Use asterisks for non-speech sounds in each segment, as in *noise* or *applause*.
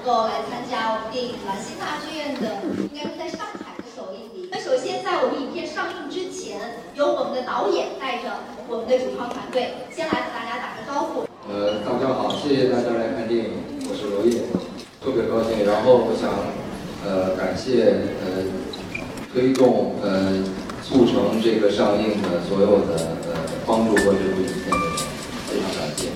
能够来参加我们电影《兰心大剧院》的，应该是在上海的首映礼。那首先在我们影片上映之前，由我们的导演带着我们的主创团队，先来和大家打个招呼。呃，大家好，谢谢大家来看电影，我是罗烨，特别高兴。然后我想，呃，感谢呃推动呃促成这个上映的所有的呃帮助过这部影片的人，非常感谢。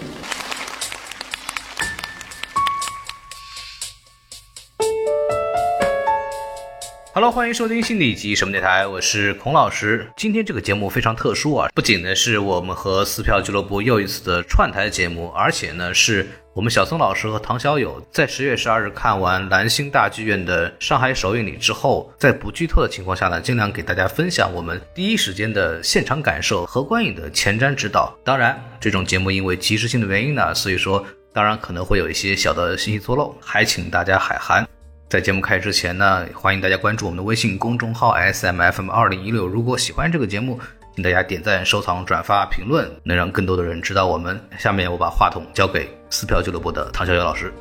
欢迎收听新的一集什么电台，我是孔老师。今天这个节目非常特殊啊，不仅呢是我们和撕票俱乐部又一次的串台节目，而且呢是我们小松老师和唐小友在十月十二日看完蓝星大剧院的上海首映礼之后，在不剧透的情况下呢，尽量给大家分享我们第一时间的现场感受和观影的前瞻指导。当然，这种节目因为及时性的原因呢，所以说当然可能会有一些小的信息错漏，还请大家海涵。在节目开始之前呢，欢迎大家关注我们的微信公众号 S M F M 二零一六。如果喜欢这个节目，请大家点赞、收藏、转发、评论，能让更多的人知道我们。下面我把话筒交给撕票俱乐部的唐小友老师。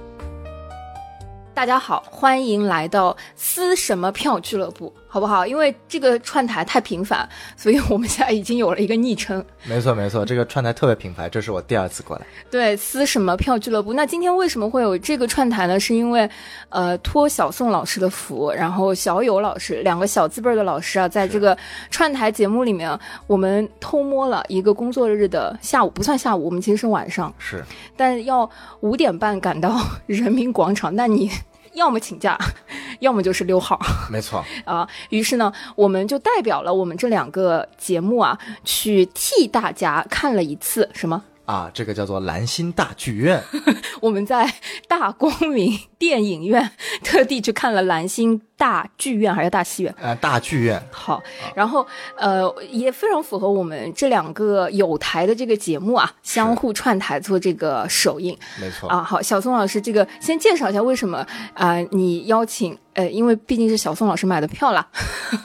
大家好，欢迎来到撕什么票俱乐部，好不好？因为这个串台太频繁，所以我们现在已经有了一个昵称。没错没错，这个串台特别频繁，这是我第二次过来。对，撕什么票俱乐部。那今天为什么会有这个串台呢？是因为，呃，托小宋老师的福，然后小友老师两个小字辈儿的老师啊，在这个串台节目里面，我们偷摸了一个工作日的下午，不算下午，我们其实是晚上，是，但要五点半赶到 *laughs* 人民广场。那你要么请假，*laughs* 要么就是溜号。没错，*laughs* 啊，于是呢，我们就代表了我们这两个节目啊，去替大家看了一次什么？啊，这个叫做蓝星大剧院。*laughs* 我们在大光明电影院特地去看了蓝星大剧院还是大戏院？呃，大剧院。好，然后呃，也非常符合我们这两个有台的这个节目啊，相互串台做这个首映。没错啊，好，小宋老师，这个先介绍一下为什么啊、呃你邀请呃，因为毕竟是小宋老师买的票啦。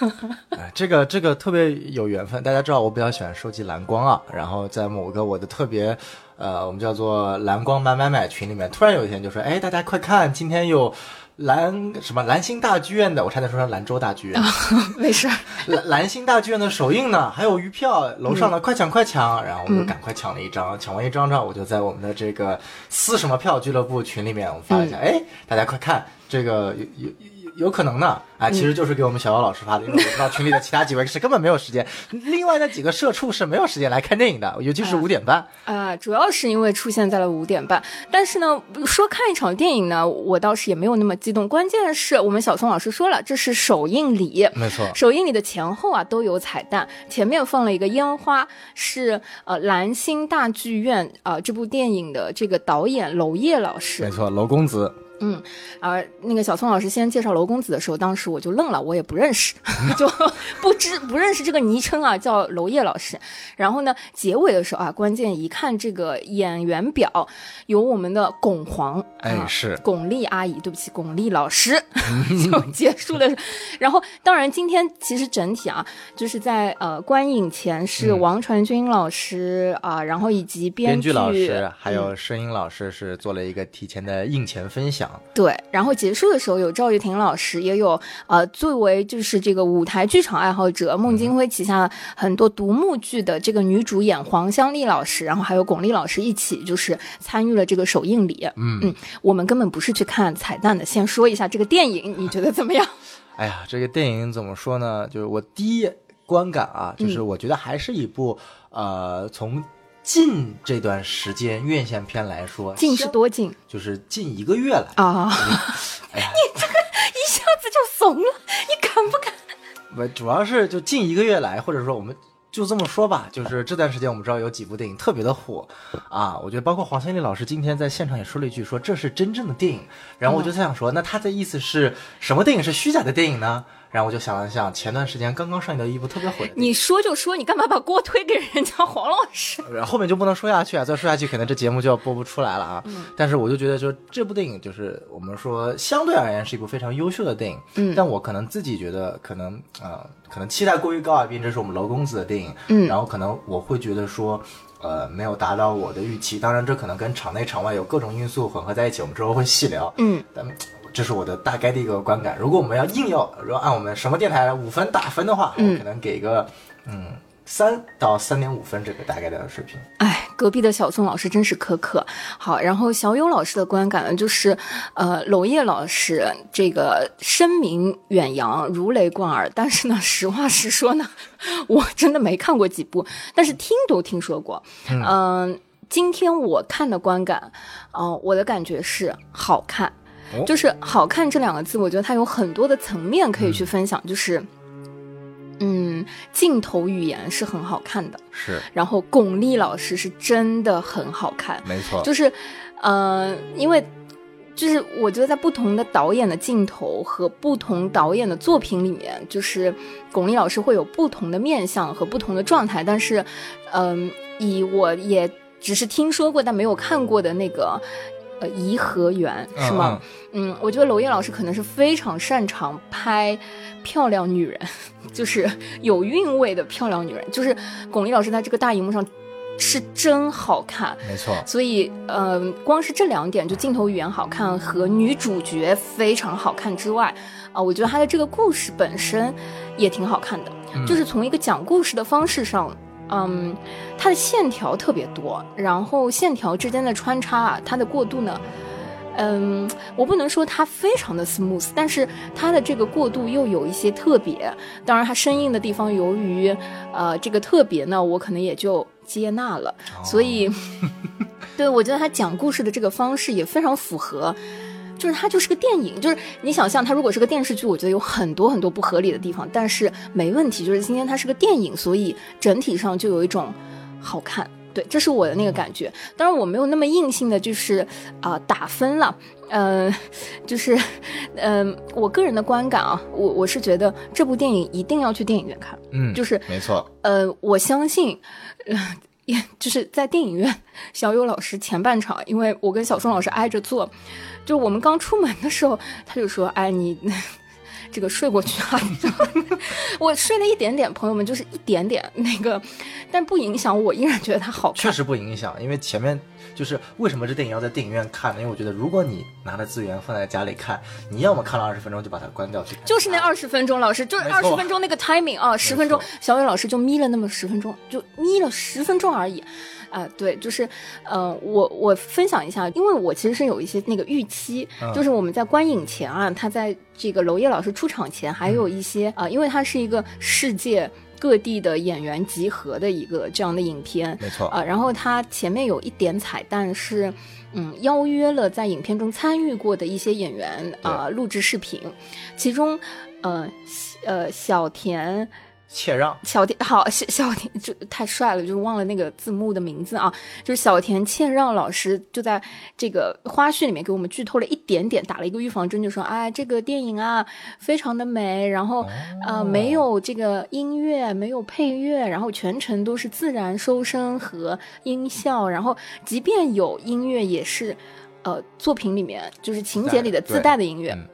*laughs* 哎，这个这个特别有缘分。大家知道我比较喜欢收集蓝光啊，然后在某个我的特别，呃，我们叫做蓝光买买买群里面，突然有一天就说，哎，大家快看，今天有蓝什么蓝星大剧院的，我差点说成兰州大剧院，*laughs* 没事儿，蓝蓝星大剧院的首映呢，还有余票，楼上的快抢快抢，然后我们就赶快抢了一张，抢完一张之后，我就在我们的这个撕什么票俱乐部群里面，我们发了一下，哎、大家快看，这个有有有有可能呢，哎，其实就是给我们小姚老师发的，因为我知道群里的 *laughs* 其他几位是根本没有时间，另外那几个社畜是没有时间来看电影的，尤其是五点半，啊、主要是因为出现在了五点半，但是呢，说看一场电影呢，我倒是也没有那么激动。关键是我们小宋老师说了，这是首映礼，没错。首映礼的前后啊都有彩蛋，前面放了一个烟花，是呃蓝星大剧院啊、呃这部电影的这个导演娄烨老师。没，错，娄公子，嗯，而那个小宋老师先介绍娄公子的时候，当时我就愣了，我也不认识，*laughs* 就不知不认识这个昵称啊，叫娄烨老师。然后呢，结尾的时候啊，关键一看这个演员表，有我们的巩皇，啊哎是巩俐阿姨，对不起，巩俐老师 *laughs* 就结束了。然后，当然今天其实整体啊，就是在呃观影前是嗯王传君老师啊、然后以及编编剧老师还嗯有声音老师是做了一个提前的映前分享，对，然后结束的时候有赵玉婷老师，也有呃作为就是这个舞台剧场爱好者，孟京辉旗下很多独幕剧的这个女主演黄香丽老师，然后还有巩俐老师一起就是参与了这个首映礼。嗯嗯，我们根本不是去看彩蛋的，先说一下这个电影，你觉得怎么样？*laughs* 哎呀，这个电影怎么说呢？就是我第一观感啊，嗯就是我觉得还是一部、呃，从近这段时间院线片来说，近是多近就是近一个月来，啊？*laughs* 哎呀，一下子就怂了，你敢不敢？不主要是就近一个月来，或者说我们。就这么说吧，就是这段时间我们知道有几部电影特别的火，啊，我觉得包括黄仙丽老师今天在现场也说了一句，说这是真正的电影。然后我就在想说，那他的意思是什么电影是虚假的电影呢？然后我就想了想，前段时间刚刚上映的一部特别火你说就说，你干嘛把锅推给人家黄老师？*laughs* 然后后面就不能说下去啊，再说下去可能这节目就要播不出来了啊。但是我就觉得，说这部电影就是我们说相对而言是一部非常优秀的电影。嗯但我可能自己觉得可能呃可能期待过于高啊，毕竟这是我们娄公子的电影。嗯然后可能我会觉得说。呃没有达到我的预期。当然，这可能跟场内场外有各种因素混合在一起，我们之后会细聊。嗯，但这是我的大概的一个观感。如果我们要硬要，如果按我们什么电台五分打分的话，嗯我可能给个嗯三到三点五分这个大概的水平。哎，隔壁的小宋老师真是苛刻。好，然后小勇老师的观感呢，就是，呃，娄烨老师这个声名远扬，如雷贯耳。但是呢，实话实说呢，*laughs* 我真的没看过几部，但是听都听说过。嗯、今天我看的观感，呃，我的感觉是好看。哦就是“好看”这两个字，我觉得它有很多的层面可以去分享。就是，嗯，镜头语言是很好看的，是，然后巩俐老师是真的很好看，没错，就是，呃，因为就是我觉得在不同的导演的镜头和不同导演的作品里面，就是巩俐老师会有不同的面相和不同的状态，但是，嗯、以我也只是听说过但没有看过的那个。呃，颐和园是吗？嗯我觉得娄烨老师可能是非常擅长拍漂亮女人，*laughs* 就是有韵味的漂亮女人。就是巩俐老师在这个大荧幕上是真好看，没错，所以，呃，光是这两点，就镜头语言好看和女主角非常好看之外，啊、我觉得她的这个故事本身也挺好看的，就是从一个讲故事的方式上。嗯，它的线条特别多，然后线条之间的穿插啊，它的过渡呢，嗯，我不能说它非常的 smooth，但是它的这个过渡又有一些特别。当然，它生硬的地方，由于呃这个特别呢，我可能也就接纳了。所以，*laughs* 对我觉得他讲故事的这个方式也非常符合。就是它就是个电影，就是你想象它如果是个电视剧，我觉得有很多很多不合理的地方，但是没问题。就是今天它是个电影，所以整体上就有一种好看。对，这是我的那个感觉。当然我没有那么硬性的，就是啊、打分了。呃，就是，嗯、我个人的观感啊，我我是觉得这部电影一定要去电影院看。嗯，就是没错，呃，我相信，呃，*laughs* 就是在电影院，小友老师前半场，因为我跟小宋老师挨着坐，就我们刚出门的时候，他就说：“哎，你这个睡过去啊？” *laughs* 我睡了一点点，朋友们就是一点点那个，但不影响我依然觉得它好看。确实不影响，因为前面就是为什么这电影要在电影院看呢？因为我觉得如果你拿着资源放在家里看，你要么看了二十分钟就把它关掉去看，就是那二十分钟，老师就是二十分钟那个 timing 啊，十分钟，小雨老师就眯了那么十分钟，就眯了十分钟而已，啊、对，就是，呃，我我分享一下，因为我其实是有一些那个预期，嗯就是我们在观影前啊，他在这个娄烨老师出场前，还有一些啊、因为它是一个世界各地的演员集合的一个这样的影片，没错啊、然后它前面有一点彩蛋是，嗯，邀约了在影片中参与过的一些演员啊、录制视频，其中，呃，呃，小田。切让，小田好，小小田就太帅了，就是忘了那个字幕的名字啊。*laughs* 就是小田切让老师就在这个花絮里面给我们剧透了一点点，打了一个预防针，就说哎，这个电影啊非常的美，然后、呃没有这个音乐，没有配乐，然后全程都是自然收声和音效，然后即便有音乐，也是呃作品里面就是情节里的自带的音乐。嗯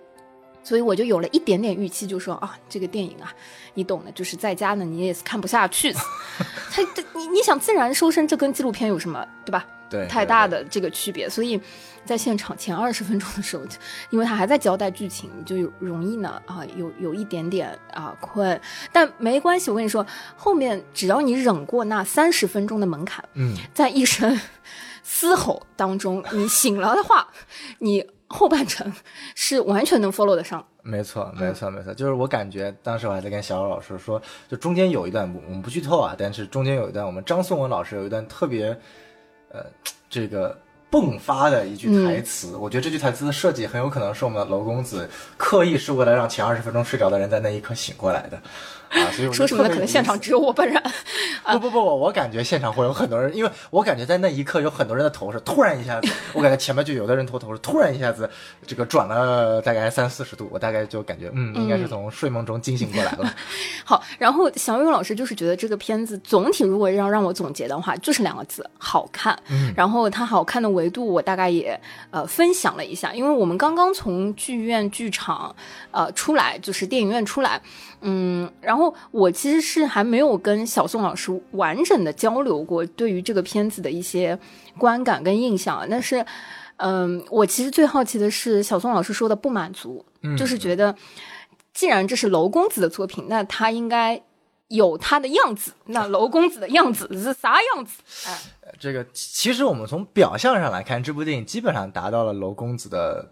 所以我就有了一点点预期，就说啊，这个电影啊，你懂的，就是在家呢你也是看不下去。*laughs* 他这你你想自然收声，这跟纪录片有什么对吧？对，太大的这个区别，所以在现场前二十分钟的时候，因为他还在交代剧情，就有容易呢啊有有一点点啊困，但没关系，我跟你说，后面只要你忍过那三十分钟的门槛，嗯，在一声嘶吼当中，你醒了的话，你后半程是完全能 follow 得上。没错，没错，没错，就是我感觉当时我还在跟小欧老师说，就中间有一段，我们不剧透啊，但是中间有一段，我们张颂文老师有一段特别，呃，这个迸发的一句台词，我觉得这句台词的设计很有可能是我们的娄公子刻意是为了让前二十分钟睡着的人在那一刻醒过来的，啊，所以我说什么呢？可能现场只有我本人。不不不，我感觉现场会有很多人，因为我感觉在那一刻有很多人的头是突然一下子，我感觉前面就有的人头头是突然一下子这个转了大概三四十度，我大概就感觉嗯，应该是从睡梦中惊醒过来了。*laughs* 好，然后小勇老师就是觉得这个片子总体如果要让我总结的话，就是两个字：好看。嗯然后它好看的维维度我大概也呃分享了一下，因为我们刚刚从剧院剧场呃出来，就是电影院出来，嗯，然后我其实是还没有跟小宋老师完整的交流过对于这个片子的一些观感跟印象，但是嗯，我其实最好奇的是小宋老师说的不满足，就是觉得既然这是娄公子的作品，那他应该。有他的样子，那娄公子的样子是啥样子？哎，这个其实我们从表象上来看，这部电影基本上达到了娄公子的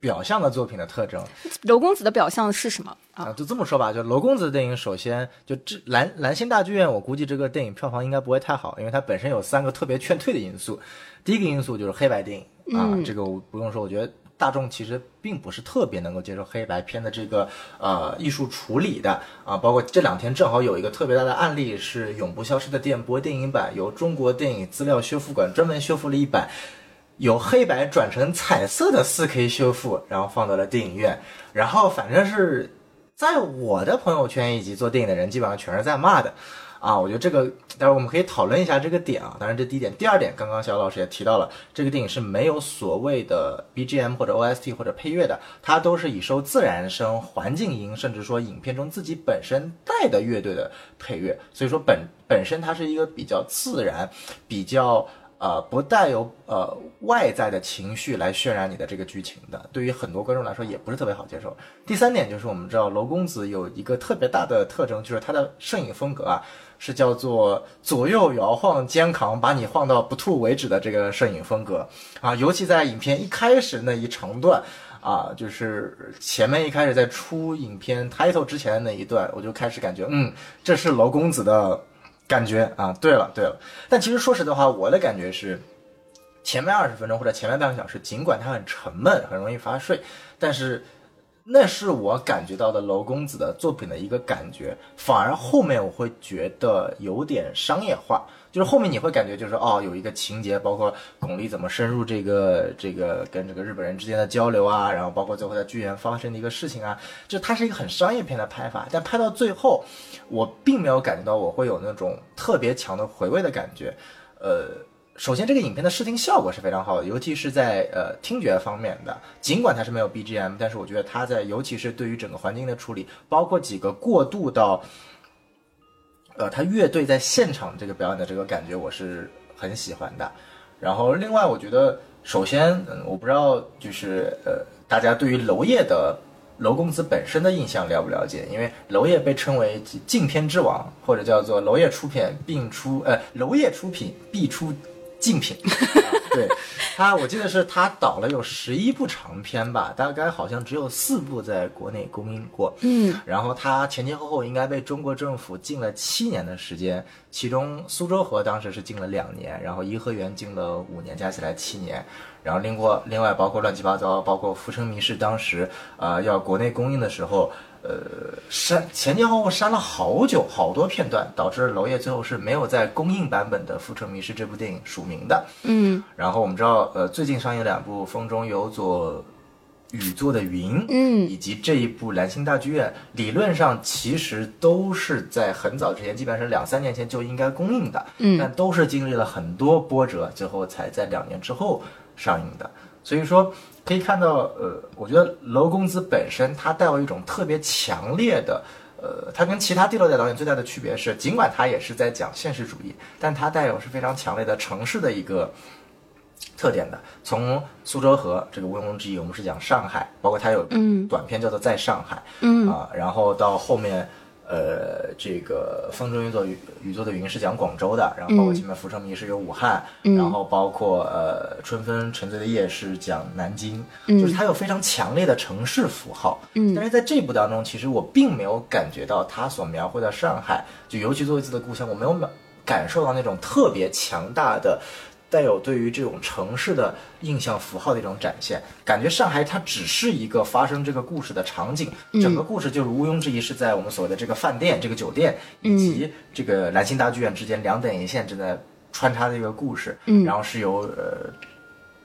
表象的作品的特征。娄公子的表象是什么啊？就这么说吧，就娄公子的电影，首先就这蓝蓝星大剧院，我估计这个电影票房应该不会太好，因为它本身有三个特别劝退的因素。第一个因素就是黑白电影啊，这个我不用说，我觉得。大众其实并不是特别能够接受黑白片的这个呃艺术处理的啊，包括这两天正好有一个特别大的案例是《永不消失的电波》电影版，由中国电影资料修复馆专门修复了一版，由黑白转成彩色的 4K 修复，然后放到了电影院，然后反正是在我的朋友圈以及做电影的人基本上全是在骂的。啊，我觉得这个待会儿我们可以讨论一下这个点啊。当然，这第一点，第二点，刚刚小老师也提到了，这个电影是没有所谓的 BGM 或者 OST 或者配乐的，它都是以收自然声、环境音，甚至说影片中自己本身带的乐队的配乐。所以说本本身它是一个比较自然、比较呃不带有呃外在的情绪来渲染你的这个剧情的。对于很多观众来说也不是特别好接受。第三点就是我们知道娄公子有一个特别大的特征，就是他的摄影风格啊。是叫做左右摇晃肩扛，把你晃到不吐为止的这个摄影风格啊，尤其在影片一开始那一长段啊，就是前面一开始在出影片 title 之前的那一段，我就开始感觉，嗯，这是娄公子的感觉啊。对了对了，但其实说实的话，我的感觉是，前面二十分钟或者前面半个小时，尽管它很沉闷，很容易发睡，但是。那是我感觉到的娄公子的作品的一个感觉，反而后面我会觉得有点商业化，就是后面你会感觉就是哦，有一个情节，包括巩俐怎么深入这个这个跟这个日本人之间的交流啊，然后包括最后在剧院发生的一个事情啊，就它是一个很商业片的拍法，但拍到最后，我并没有感觉到我会有那种特别强的回味的感觉，呃。首先，这个影片的视听效果是非常好的，尤其是在呃听觉方面的。尽管它是没有 BGM，但是我觉得它在，尤其是对于整个环境的处理，包括几个过渡到，呃，他乐队在现场这个表演的这个感觉，我是很喜欢的。然后，另外，我觉得，首先，嗯，我不知道，就是呃，大家对于娄烨的娄公子本身的印象了不了解？因为娄烨被称为禁片之王，或者叫做娄烨出品并出，呃，娄烨出品必出。竞品，*laughs* 对他，我记得是他导了有十一部长片吧，大概好像只有四部在国内公映过。嗯，然后他前前后后应该被中国政府禁了七年的时间，其中苏州河当时是禁了两年，然后颐和园禁了五年，加起来七年。然后另过另外包括乱七八糟，包括《浮城谜事》当时呃要国内公映的时候。呃，删前前后后删了好久好多片段，导致娄烨最后是没有在公映版本的《浮城谜事》这部电影署名的。嗯，然后我们知道，呃，最近上映两部《风中有朵雨做的云》，嗯，以及这一部《蓝星大剧院》，理论上其实都是在很早之前，基本上是两三年前就应该公映的。嗯，但都是经历了很多波折，最后才在两年之后上映的。所以说。可以看到，呃，我觉得娄公子本身他带有一种特别强烈的，呃，他跟其他第六代导演最大的区别是，尽管他也是在讲现实主义，但他带有是非常强烈的城市的一个特点的。从苏州河这个毋庸置疑，我们是讲上海，包括他有短片叫做在上海，嗯啊，然后到后面。呃，这个风中有朵雨雨做的云是讲广州的，然后包括前面浮城谜是有武汉，然后包括呃春分沉醉的夜是讲南京，就是它有非常强烈的城市符号。嗯，但是在这部当中，其实我并没有感觉到他所描绘的上海，就尤其作为自己的故乡，我没有感受到那种特别强大的。带有对于这种城市的印象符号的一种展现，感觉上海它只是一个发生这个故事的场景，整个故事就是毋庸置疑是在我们所谓的这个饭店、这个酒店以及这个兰心大剧院之间两点一线正在穿插的一个故事。嗯，然后是由呃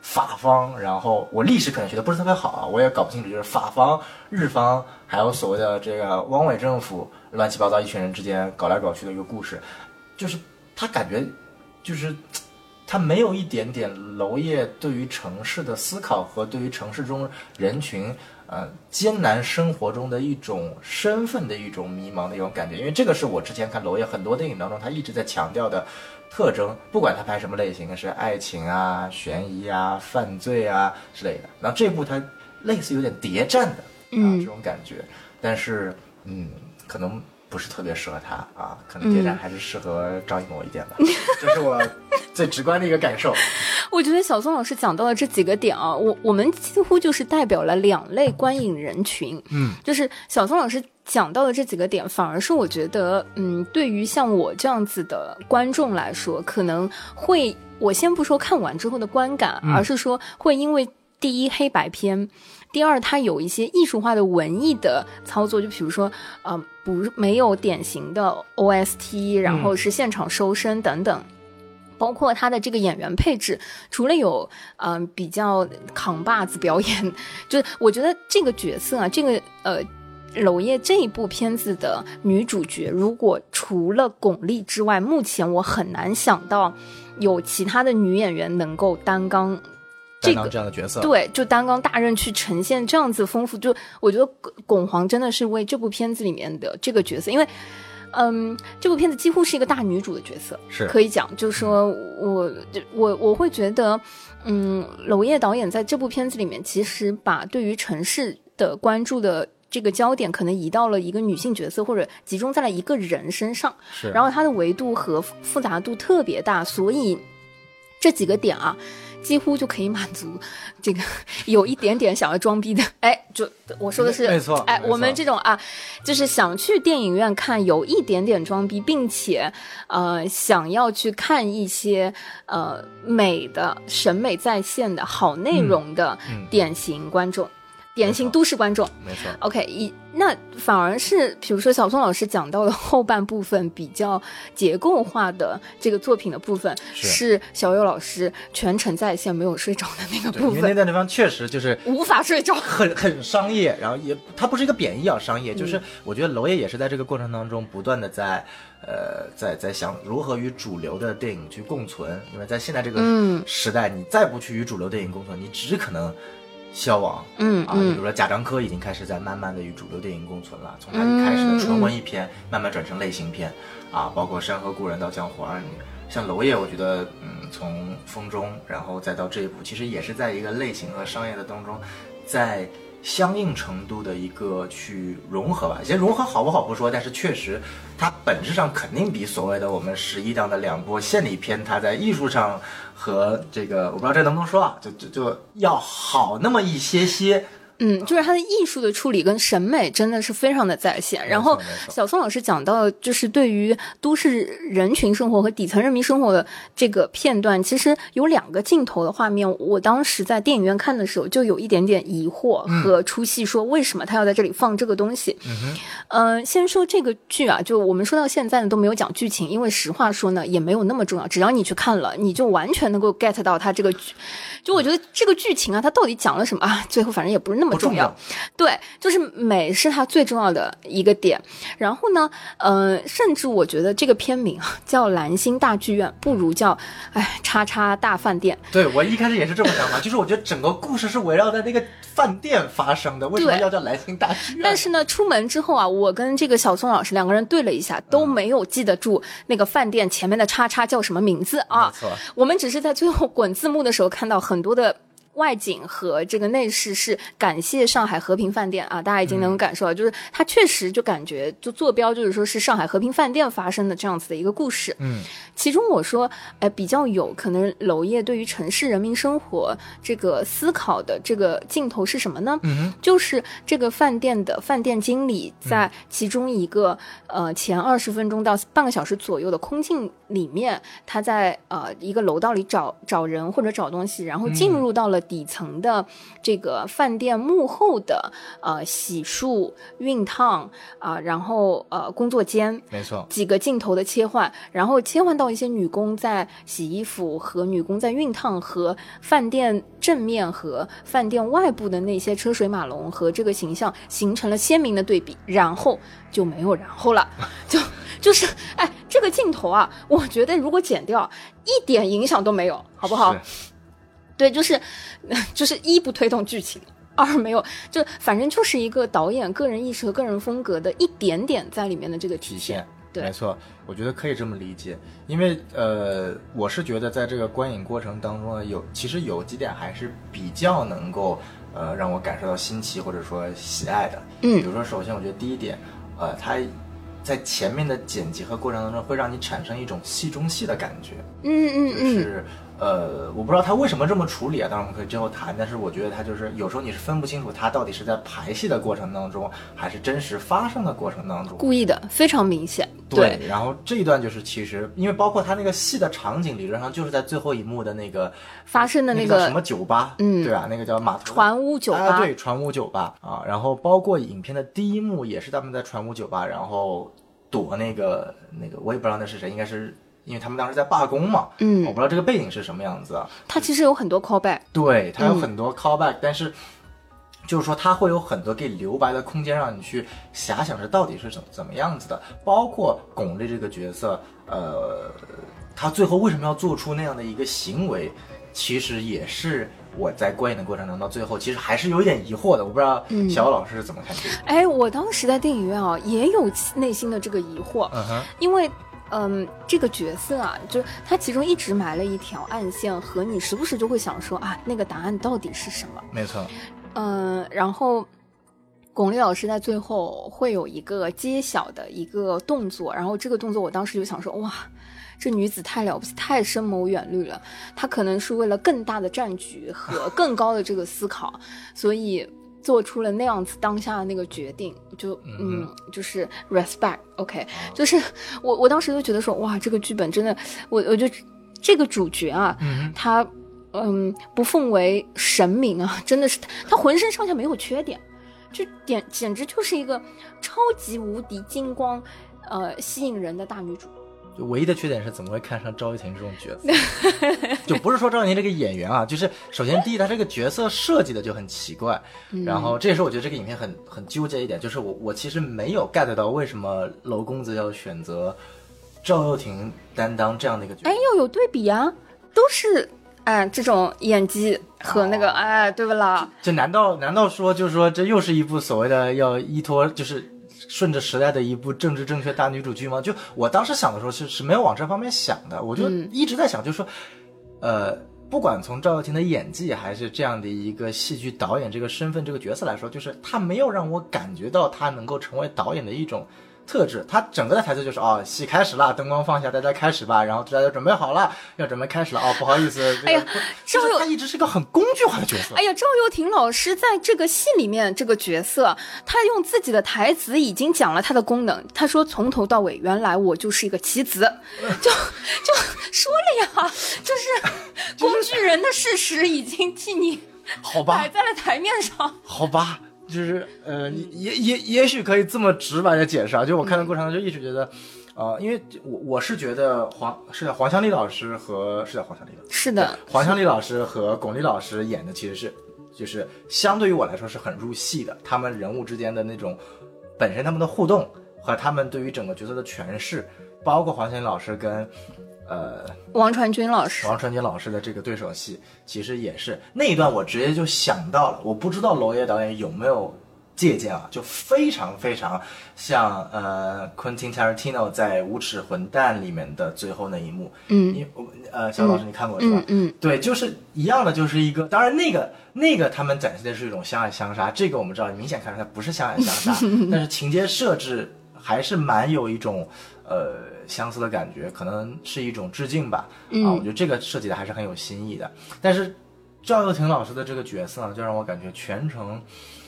法方，然后我历史可能学的不是特别好啊，我也搞不清楚，就是法方、日方还有所谓的这个汪伪政府乱七八糟一群人之间搞来搞去的一个故事，就是他感觉就是。它没有一点点娄烨对于城市的思考和对于城市中人群呃艰难生活中的一种身份的一种迷茫的一种感觉，因为这个是我之前看娄烨很多电影当中他一直在强调的特征，不管他拍什么类型，是爱情啊、悬疑啊、犯罪啊之类的。然后这部它类似有点谍战的啊、嗯这种感觉，但是嗯，可能不是特别适合他啊，可能谍战还是适合张艺谋一点吧，*laughs* 这是我最直观的一个感受。*laughs* 我觉得小宋老师讲到的这几个点啊，我我们几乎就是代表了两类观影人群。嗯，就是小宋老师讲到的这几个点，反而是我觉得，嗯，对于像我这样子的观众来说，可能会，我先不说看完之后的观感，而是说会因为第一黑白片。第二，它有一些艺术化的文艺的操作，就比如说，呃，不没有典型的 OST，然后是现场收声等等。包括他的这个演员配置，除了有嗯、比较扛把子表演，*laughs* 就是我觉得这个角色啊，这个呃娄烨这一部片子的女主角，如果除了巩俐之外，目前我很难想到有其他的女演员能够担纲这个担当这样的角色，对，就担纲大任去呈现这样子丰富，就我觉得巩巩皇真的是为这部片子里面的这个角色，因为。嗯，这部片子几乎是一个大女主的角色，是可以讲，就是说我我我会觉得，嗯，娄烨导演在这部片子里面，其实把对于城市的关注的这个焦点，可能移到了一个女性角色，或者集中在了一个人身上，是，然后它的维度和复杂度特别大，所以这几个点啊，几乎就可以满足这个有一点点想要装逼的，哎，就我说的是，没错哎，我们这种啊，就是想去电影院看有一点点装逼，并且呃想要去看一些呃美的审美在线的好内容的嗯。典型观众，典型都市观众。没错，OK，一那反而是，比如说小宋老师讲到的后半部分比较结构化的这个作品的部分，是。是小友老师全程在线没有睡着的那个部分，因为那地方确实就是无法睡着。很很商业，然后也它不是一个贬义啊，商嗯业，就是我觉得娄烨也是在这个过程当中不断的在呃在在想如何与主流的电影去共存，因为在现在这个嗯。时代，你再不去与主流电影共存，你只可能消亡。嗯啊，你比如说贾樟柯已经开始在慢慢的与主流电影共存了，从他一开始的纯文艺片慢慢转成类型片，啊，包括《山河故人》到《江湖儿女》，像娄烨，我觉得，嗯，从《风中》然后再到这一部，其实也是在一个类型和商业的当中，在相应程度的一个去融合吧。其实融合好不好不说，但是确实，它本质上肯定比所谓的我们十一档的两部献礼片，它在艺术上和这个我不知道这能不能说啊，就就就要好那么一些些。嗯，就是他的艺术的处理跟审美真的是非常的在线。然后小宋老师讲到，就是对于都市人群生活和底层人民生活的这个片段，其实有两个镜头的画面。我当时在电影院看的时候，就有一点点疑惑和出戏，说为什么他要在这里放这个东西？嗯呃，先说这个剧啊，就我们说到现在呢都没有讲剧情，因为实话说呢也没有那么重要，只要你去看了，你就完全能够 get 到它这个剧。就我觉得这个剧情啊，它到底讲了什么啊？最后反正也不是那么重要。不重要对，就是美是它最重要的一个点。然后呢，呃，甚至我觉得这个片名啊叫蓝星大剧院，不如叫哎叉叉大饭店。对我一开始也是这么想法，就是我觉得整个故事是围绕在那个饭店发生的，为什么要叫蓝星大剧院？但是呢，出门之后啊，我跟这个小宋老师两个人对了一下，都没有记得住那个饭店前面的叉叉叫什么名字啊没。错，我们只是在最后 *laughs* 滚字幕的时候看到很多的。外景和这个内饰是感谢上海和平饭店啊，大家已经能够感受到，就是它确实就感觉就坐标就是说是上海和平饭店发生的这样子的一个故事。嗯，其中我说，呃，比较有可能娄烨对于城市人民生活这个思考的这个镜头是什么呢？嗯就是这个饭店的饭店经理在其中一个、呃前二十分钟到半个小时左右的空镜里面，他在呃一个楼道里找找人或者找东西，然后进入到了底层的这个饭店幕后的呃洗漱、熨烫啊、然后呃工作间，没错，几个镜头的切换，然后切换到一些女工在洗衣服和女工在熨烫，和饭店正面和饭店外部的那些车水马龙和这个形象形成了鲜明的对比，然后就没有然后了，*laughs* 就就是哎，这个镜头啊，我觉得如果剪掉，一点影响都没有，好不好？是对，就是 *laughs* 就是一不推动剧情。二没有，就反正就是一个导演个人意识和个人风格的一点点在里面的这个体体现。对没错，我觉得可以这么理解，因为呃，我是觉得在这个观影过程当中呢，有其实有几点还是比较能够呃让我感受到新奇或者说喜爱的。嗯比如说，首先我觉得第一点，呃，它在前面的剪辑和过程当中会让你产生一种戏中戏的感觉，嗯嗯就嗯，是呃，我不知道他为什么这么处理啊，当然我们可以之后谈。但是我觉得他就是有时候你是分不清楚他到底是在排戏的过程当中，还是真实发生的过程当中。故意的，非常明显。对，然后这一段就是其实因为包括他那个戏的场景，理论上就是在最后一幕的那个发生的那个什么酒吧，嗯对啊？那个叫码头船屋酒吧啊，对，船屋酒吧啊。然后包括影片的第一幕也是他们在船屋酒吧，然后躲那个那个，我也不知道那是谁，应该是因为他们当时在罢工嘛，嗯我不知道这个背景是什么样子啊。它其实有很多 callback。对，它有嗯很多 callback，、但是就是说它会有很多给留白的空间，让你去遐想这到底是怎怎么样子的。包括巩俐这个角色，呃，他最后为什么要做出那样的一个行为，其实也是我在观影的过程中到最后，其实还是有一点疑惑的。我不知道嗯小欧老师是怎么看这个？哎，我当时在电影院啊，也有内心的这个疑惑，嗯哼，因为。嗯，这个角色啊，就他其中一直埋了一条暗线，和你时不时就会想说啊，那个答案到底是什么？没错，嗯，然后巩俐老师在最后会有一个揭晓的一个动作，然后这个动作我当时就想说，哇，这女子太了不起，太深谋远虑了。她可能是为了更大的战局和更高的这个思考，所以做出了那样子当下的那个决定，就嗯，就是 respect，OK，、就是 *laughs* 我我当时就觉得说，哇，这个剧本真的，我我就这个主角啊，嗯他嗯不奉为神明啊，真的是他浑身上下没有缺点，就点简直就是一个超级无敌金光，呃，吸引人的大女主。就唯一的缺点是怎么会看上赵又廷这种角色？*laughs* 就不是说赵又廷这个演员啊，就是首先第一，他这个角色设计的就很奇怪，然后这也是我觉得这个影片很很纠结一点，就是我我其实没有 get 到为什么娄公子要选择赵又廷担当这样的一个角色哎，。要有对比啊，都是哎这种演技和那个、哎，对不啦？这难道难道说就是说这又是一部所谓的要依托就是顺着时代的一部政治正确大女主剧吗？就我当时想的时候是是没有往这方面想的，我就一直在想，就是说，呃，不管从赵又廷的演技还是这样的一个戏剧导演这个身份这个角色来说，就是他没有让我感觉到他能够成为导演的一种。特质，他整个的台词就是哦，戏开始了，灯光放下，大家开始吧，然后大家准备好了，要准备开始了哦，不好意思，*laughs* 这个哎呀赵又他一直是个很工具化的角色，哎呀，赵又廷老师在这个戏里面这个角色，他用自己的台词已经讲了他的功能。他说从头到尾，原来我就是一个棋子，*laughs* 就就说了呀，*laughs* 就是工具人的事实已经替你好吧摆，在了台面上。好吧，就是呃，也也也许可以这么直白的解释啊。就我看的过程中就一直觉得，呃，因为我我是觉得黄是的黄湘丽老师和是叫黄湘丽吧，是的，黄湘丽老师和巩俐老师演的其实是就是相对于我来说是很入戏的，他们人物之间的那种本身他们的互动和他们对于整个角色的诠释，包括黄湘丽老师跟呃王传君老师，王传君老师的这个对手戏，其实也是那一段，我直接就想到了，我不知道娄烨导演有没有借鉴啊，就非常非常像呃 Quentin Tarantino 在《无耻混蛋》里面的最后那一幕，嗯。因为我呃，小老师你看过是吧？嗯？嗯，对，就是一样的，就是一个，当然那个那个他们展现的是一种相爱相杀，这个我们知道明显看出来不是相爱相杀，*laughs* 但是情节设置还是蛮有一种呃相似的感觉，可能是一种致敬吧。啊，我觉得这个设计的还是很有新意的。但是赵又廷老师的这个角色呢，就让我感觉全程，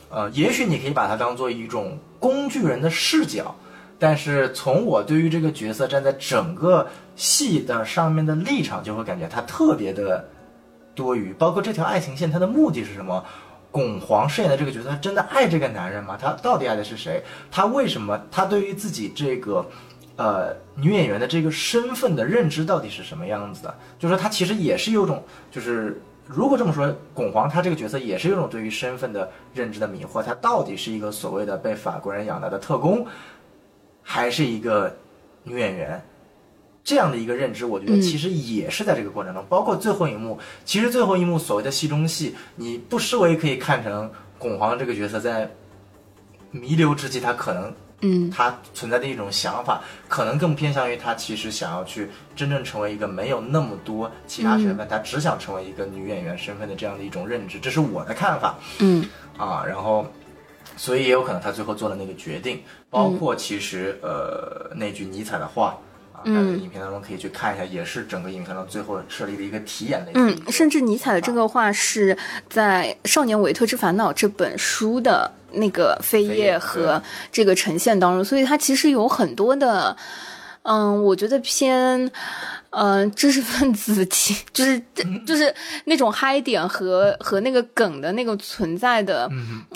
呃，也许你可以把它当做一种工具人的视角。但是从我对于这个角色站在整个戏的上面的立场，就会感觉他特别的多余。包括这条爱情线，它的目的是什么？巩皇饰演的这个角色，他真的爱这个男人吗？他到底爱的是谁？他为什么？他对于自己这个，呃，女演员的这个身份的认知到底是什么样子的？就是说，她其实也是有种，就是如果这么说，巩皇她这个角色也是有种对于身份的认知的迷惑。她到底是一个所谓的被法国人养大的特工，还是一个女演员。这样的一个认知，我觉得其实也是在这个过程中，包括最后一幕，其实最后一幕所谓的戏中戏，你不失为可以看成巩皇这个角色在弥留之际，他可能嗯他存在的一种想法，可能更偏向于他其实想要去真正成为一个没有那么多其他身份，他只想成为一个女演员身份的这样的一种认知，这是我的看法嗯啊。然后，所以也有可能他最后做了那个决定，包括其实、呃那句尼采的话。啊，大家在影片当中可以去看一下，也是整个影片当中最后设立的一个题眼的一个嗯，甚至尼采的这个话是在《少年维特之烦恼》这本书的那个扉扉页页和这个呈现当中，所以它其实有很多的，嗯，我觉得偏。嗯，知识分子其就是就是那种嗨点和和那个梗的那个存在的，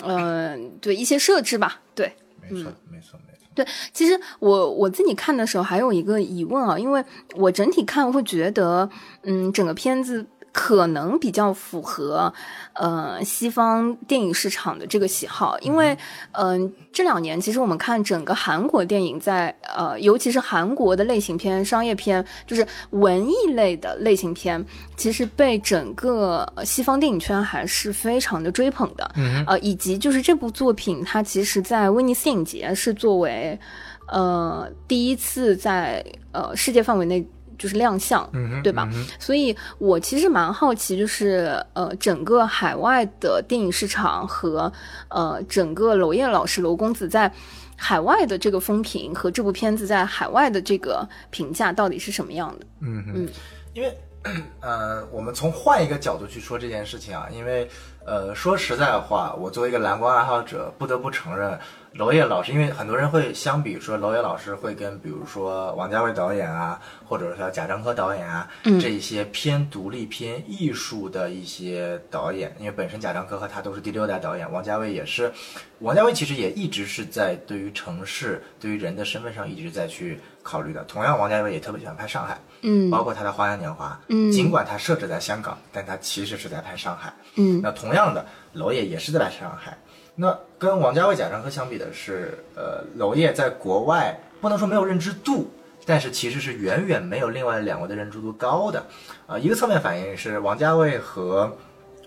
嗯、对一些设置吧，对，没错，没错，没错。对，其实我我自己看的时候还有一个疑问啊，因为我整体看会觉得，嗯，整个片子可能比较符合呃西方电影市场的这个喜好，因为嗯、这两年其实我们看整个韩国电影在呃尤其是韩国的类型片、商业片，就是文艺类的类型片，其实被整个呃西方电影圈还是非常的追捧的，嗯呃，以及就是这部作品它其实在威尼斯电影节是作为呃第一次在呃世界范围内就是亮相，嗯哼对吧？嗯所以我其实蛮好奇，就是呃，整个海外的电影市场和呃整个娄烨老师娄公子在海外的这个风评和这部片子在海外的这个评价到底是什么样的？嗯嗯，因为 *clears throat* 呃，我们从换一个角度去说这件事情啊，因为呃，说实在话，我作为一个蓝光爱好者，不得不承认，娄烨老师，因为很多人会相比说娄烨老师会跟比如说王家卫导演啊，或者说贾樟柯导演啊，这一些偏独立、偏艺术的一些导演，因为本身贾樟柯和他都是第六代导演，王家卫也是，王家卫其实也一直是在对于城市、对于人的身份上一直在去考虑的。同样，王家卫也特别喜欢拍上海。嗯包括他的《花样年华》，嗯尽管他设置在香港，但他其实是在拍上海。嗯那同样的，娄烨也是在拍上海。那跟王家卫、贾樟柯相比的是，呃，娄烨在国外不能说没有认知度，但是其实是远远没有另外两位的认知度高的。啊、一个侧面反映是王家卫和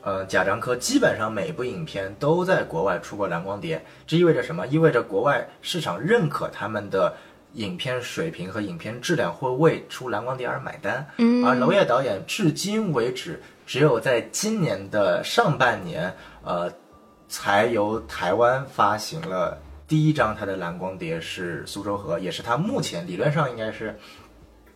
呃贾樟柯基本上每部影片都在国外出过蓝光碟，这意味着什么？意味着国外市场认可他们的。影片水平和影片质量会为出蓝光碟而买单，嗯而娄烨导演至今为止只有在今年的上半年，呃，才由台湾发行了第一张他的蓝光碟是《苏州河》，也是他目前理论上应该是，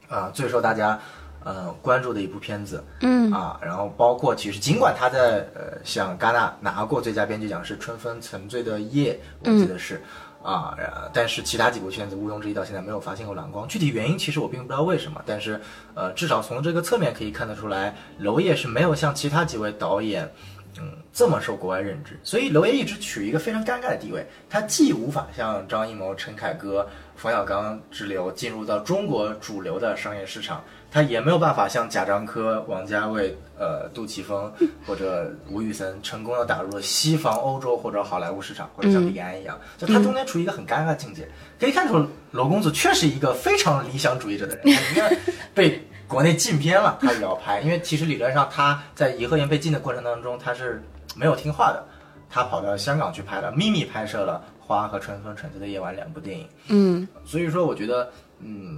啊、最受大家呃关注的一部片子。嗯啊，然后包括其实尽管他在呃像戛纳拿过最佳编剧奖是《春风沉醉的夜》，我记得是。啊，呃但是其他几部片子毋庸置疑到现在没有发现过蓝光，具体原因其实我并不知道为什么，但是呃，至少从这个侧面可以看得出来，娄烨是没有像其他几位导演，嗯，这么受国外认知，所以娄烨一直处于一个非常尴尬的地位，他既无法像张艺谋、陈凯歌、冯小刚之流进入到中国主流的商业市场，他也没有办法像贾樟柯、王家卫、呃杜琪峰 *laughs* 或者吴宇森成功的打入了西方、欧洲或者好莱坞市场，或者像李安一样，就他中间处于一个很尴尬的境界。可以看出，娄公子确实一个非常理想主义者的人，他宁愿被国内禁片了，他也要拍，因为其实理论上他在颐和园被禁的过程当中，他是没有听话的，他跑到香港去拍了，秘密拍摄了《花》和《春风沉醉的夜晚》两部电影。嗯所以说，我觉得，嗯，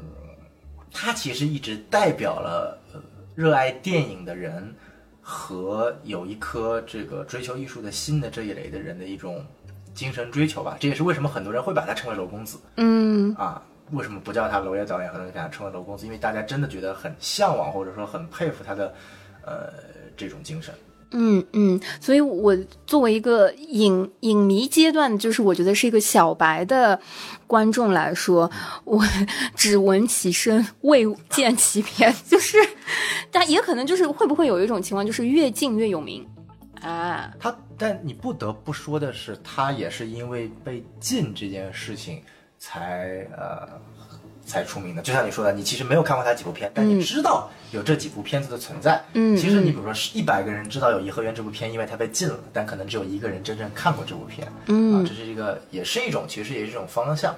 他其实一直代表了呃热爱电影的人和有一颗这个追求艺术的心的这一类的人的一种精神追求吧。这也是为什么很多人会把他称为娄公子嗯啊。为什么不叫他娄烨导演，很多人给他称为娄公子？因为大家真的觉得很向往，或者说很佩服他的，呃，这种精神。嗯嗯，所以我作为一个影影迷阶段，就是我觉得是一个小白的观众来说，我只闻其声未见其片，就是，但也可能就是会不会有一种情况，就是越近越有名啊？他，但你不得不说的是，他也是因为被禁这件事情才呃才出名的。就像你说的，你其实没有看过他几部片，但你知道有这几部片子的存在。嗯其实你比如说是一百个人知道有《颐和园》这部片，因为它被禁了，但可能只有一个人真正看过这部片。嗯啊，这是一个也是一种，其实也是一种方向。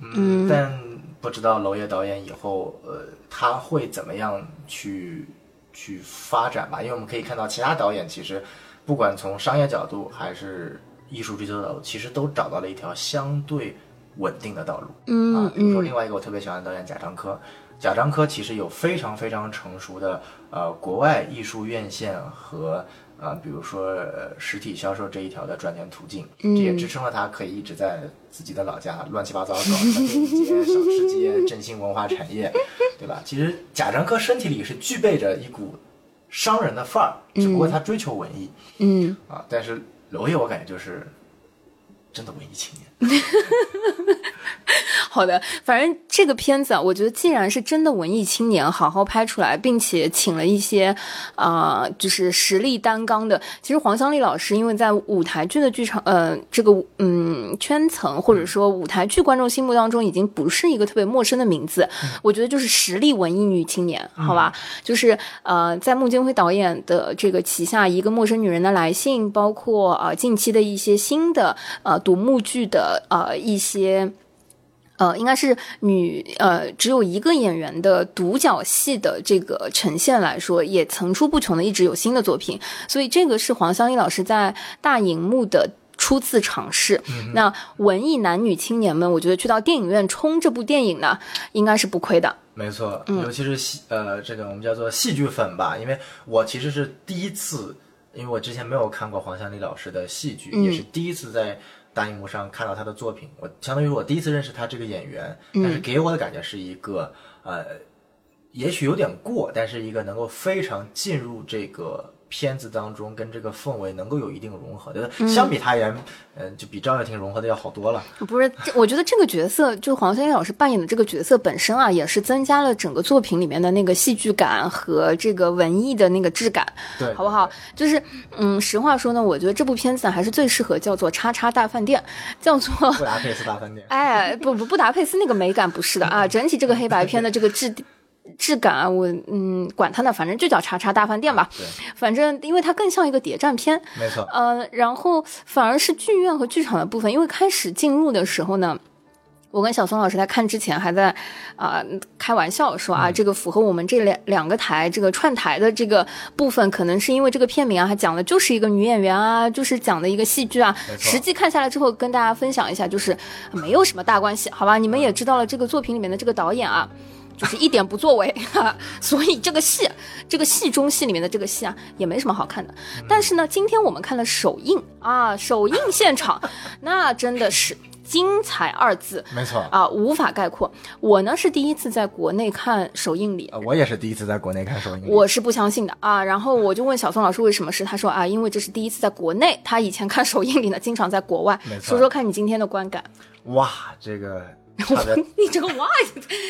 嗯，但不知道娄烨导演以后呃他会怎么样去去发展吧，因为我们可以看到其他导演其实不管从商业角度还是艺术追求角度，其实都找到了一条相对稳定的道路。嗯啊，比如说嗯另外一个我特别喜欢的导演贾樟柯，贾樟柯其实有非常非常成熟的呃国外艺术院线和呃比如说呃实体销售这一条的赚钱途径，嗯。这也支撑了他可以一直在自己的老家乱七八糟搞什么电影节、小吃街、振兴文化产业，*laughs* 对吧？其实贾樟柯身体里是具备着一股商人的范儿，只不过他追求文艺、嗯，啊，但是娄烨我感觉就是真的文艺青年。*laughs* 好的，反正这个片子啊，我觉得既然是真的文艺青年好好拍出来，并且请了一些啊、呃就是实力担纲的。其实黄湘丽老师，因为在舞台剧的剧场呃这个嗯圈层或者说舞台剧观众心目当中，已经不是一个特别陌生的名字。我觉得就是实力文艺女青年，好吧？就是呃，在穆京辉导演的这个旗下，《一个陌生女人的来信》，包括呃近期的一些新的呃独幕剧的呃一些。呃，应该是女呃只有一个演员的独角戏的这个呈现来说，也层出不穷的一直有新的作品，所以这个是黄湘丽老师在大荧幕的。初次尝试，那文艺男女青年们，我觉得去到电影院冲这部电影呢，应该是不亏的。没错，尤其是戏呃，这个我们叫做戏剧粉吧，因为我其实是第一次，因为我之前没有看过黄湘丽老师的戏剧，也是第一次在大荧幕上看到他的作品。我相当于我第一次认识他这个演员，但是给我的感觉是一个呃，也许有点过，但是一个能够非常进入这个。片子当中跟这个氛围能够有一定融合的，相比他而言，嗯、就比赵又廷融合的要好多了。不是，这我觉得这个角色，就黄湘丽老师扮演的这个角色本身啊，也是增加了整个作品里面的那个戏剧感和这个文艺的那个质感，对，好不好？就是，嗯，实话说呢，我觉得这部片子还是最适合叫做“叉叉大饭店”，叫做布达佩斯大饭店。*laughs* 哎，不不，布达佩斯那个美感不是的啊，整体这个黑白片的这个质质感啊，我嗯，管它呢，反正就叫叉叉大饭店吧。对，反正因为它更像一个谍战片，没错。呃，然后反而是剧院和剧场的部分，因为开始进入的时候呢。我跟小松老师在看之前还在啊、开玩笑说啊，这个符合我们这两两个台这个串台的这个部分，可能是因为这个片名啊，它讲的就是一个女演员啊，就是讲的一个戏剧啊。实际看下来之后，跟大家分享一下，就是没有什么大关系，好吧？你们也知道了，这个作品里面的这个导演啊。就是一点不作为，哈，所以这个戏，这个戏中戏里面的这个戏啊，也没什么好看的。但是呢，今天我们看了首映啊，首映现场，*laughs* 那真的是精彩二字没错，啊，无法概括。我呢是第一次在国内看首映礼，呃，我也是第一次在国内看首映礼。我是不相信的啊。然后我就问小宋老师为什么是，他说啊，因为这是第一次在国内，他以前看首映礼呢，经常在国外没。错说说看你今天的观感。哇，这个 *laughs* 你这个哇，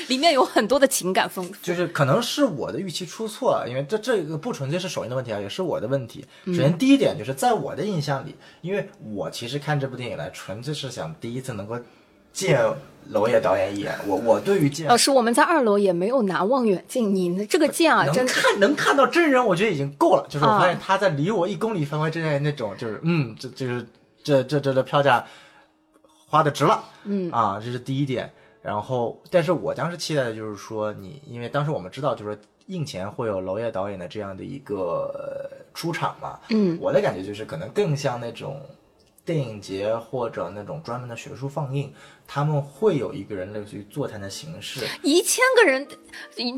里面有很多的情感丰富。就是可能是我的预期出错了，因为这这个不纯粹是首映的问题啊，也是我的问题。首先第一点就是在我的印象里，因为我其实看这部电影来，纯粹是想第一次能够见娄烨导演一眼。我我对于见老师，我们在二楼也没有拿望远镜，你这个见啊，能真看能看到真人，我觉得已经够了。就是我啊发现他在离我一公里范围之内那种，就是嗯，这就是这这这这票价花的值了，嗯。啊，这是第一点。然后，但是我当时期待的就是说你，因为当时我们知道，就是说映前会有娄烨导演的这样的一个呃出场嘛，嗯。我的感觉就是可能更像那种电影节或者那种专门的学术放映，他们会有一个人类似于座谈的形式，一千个人，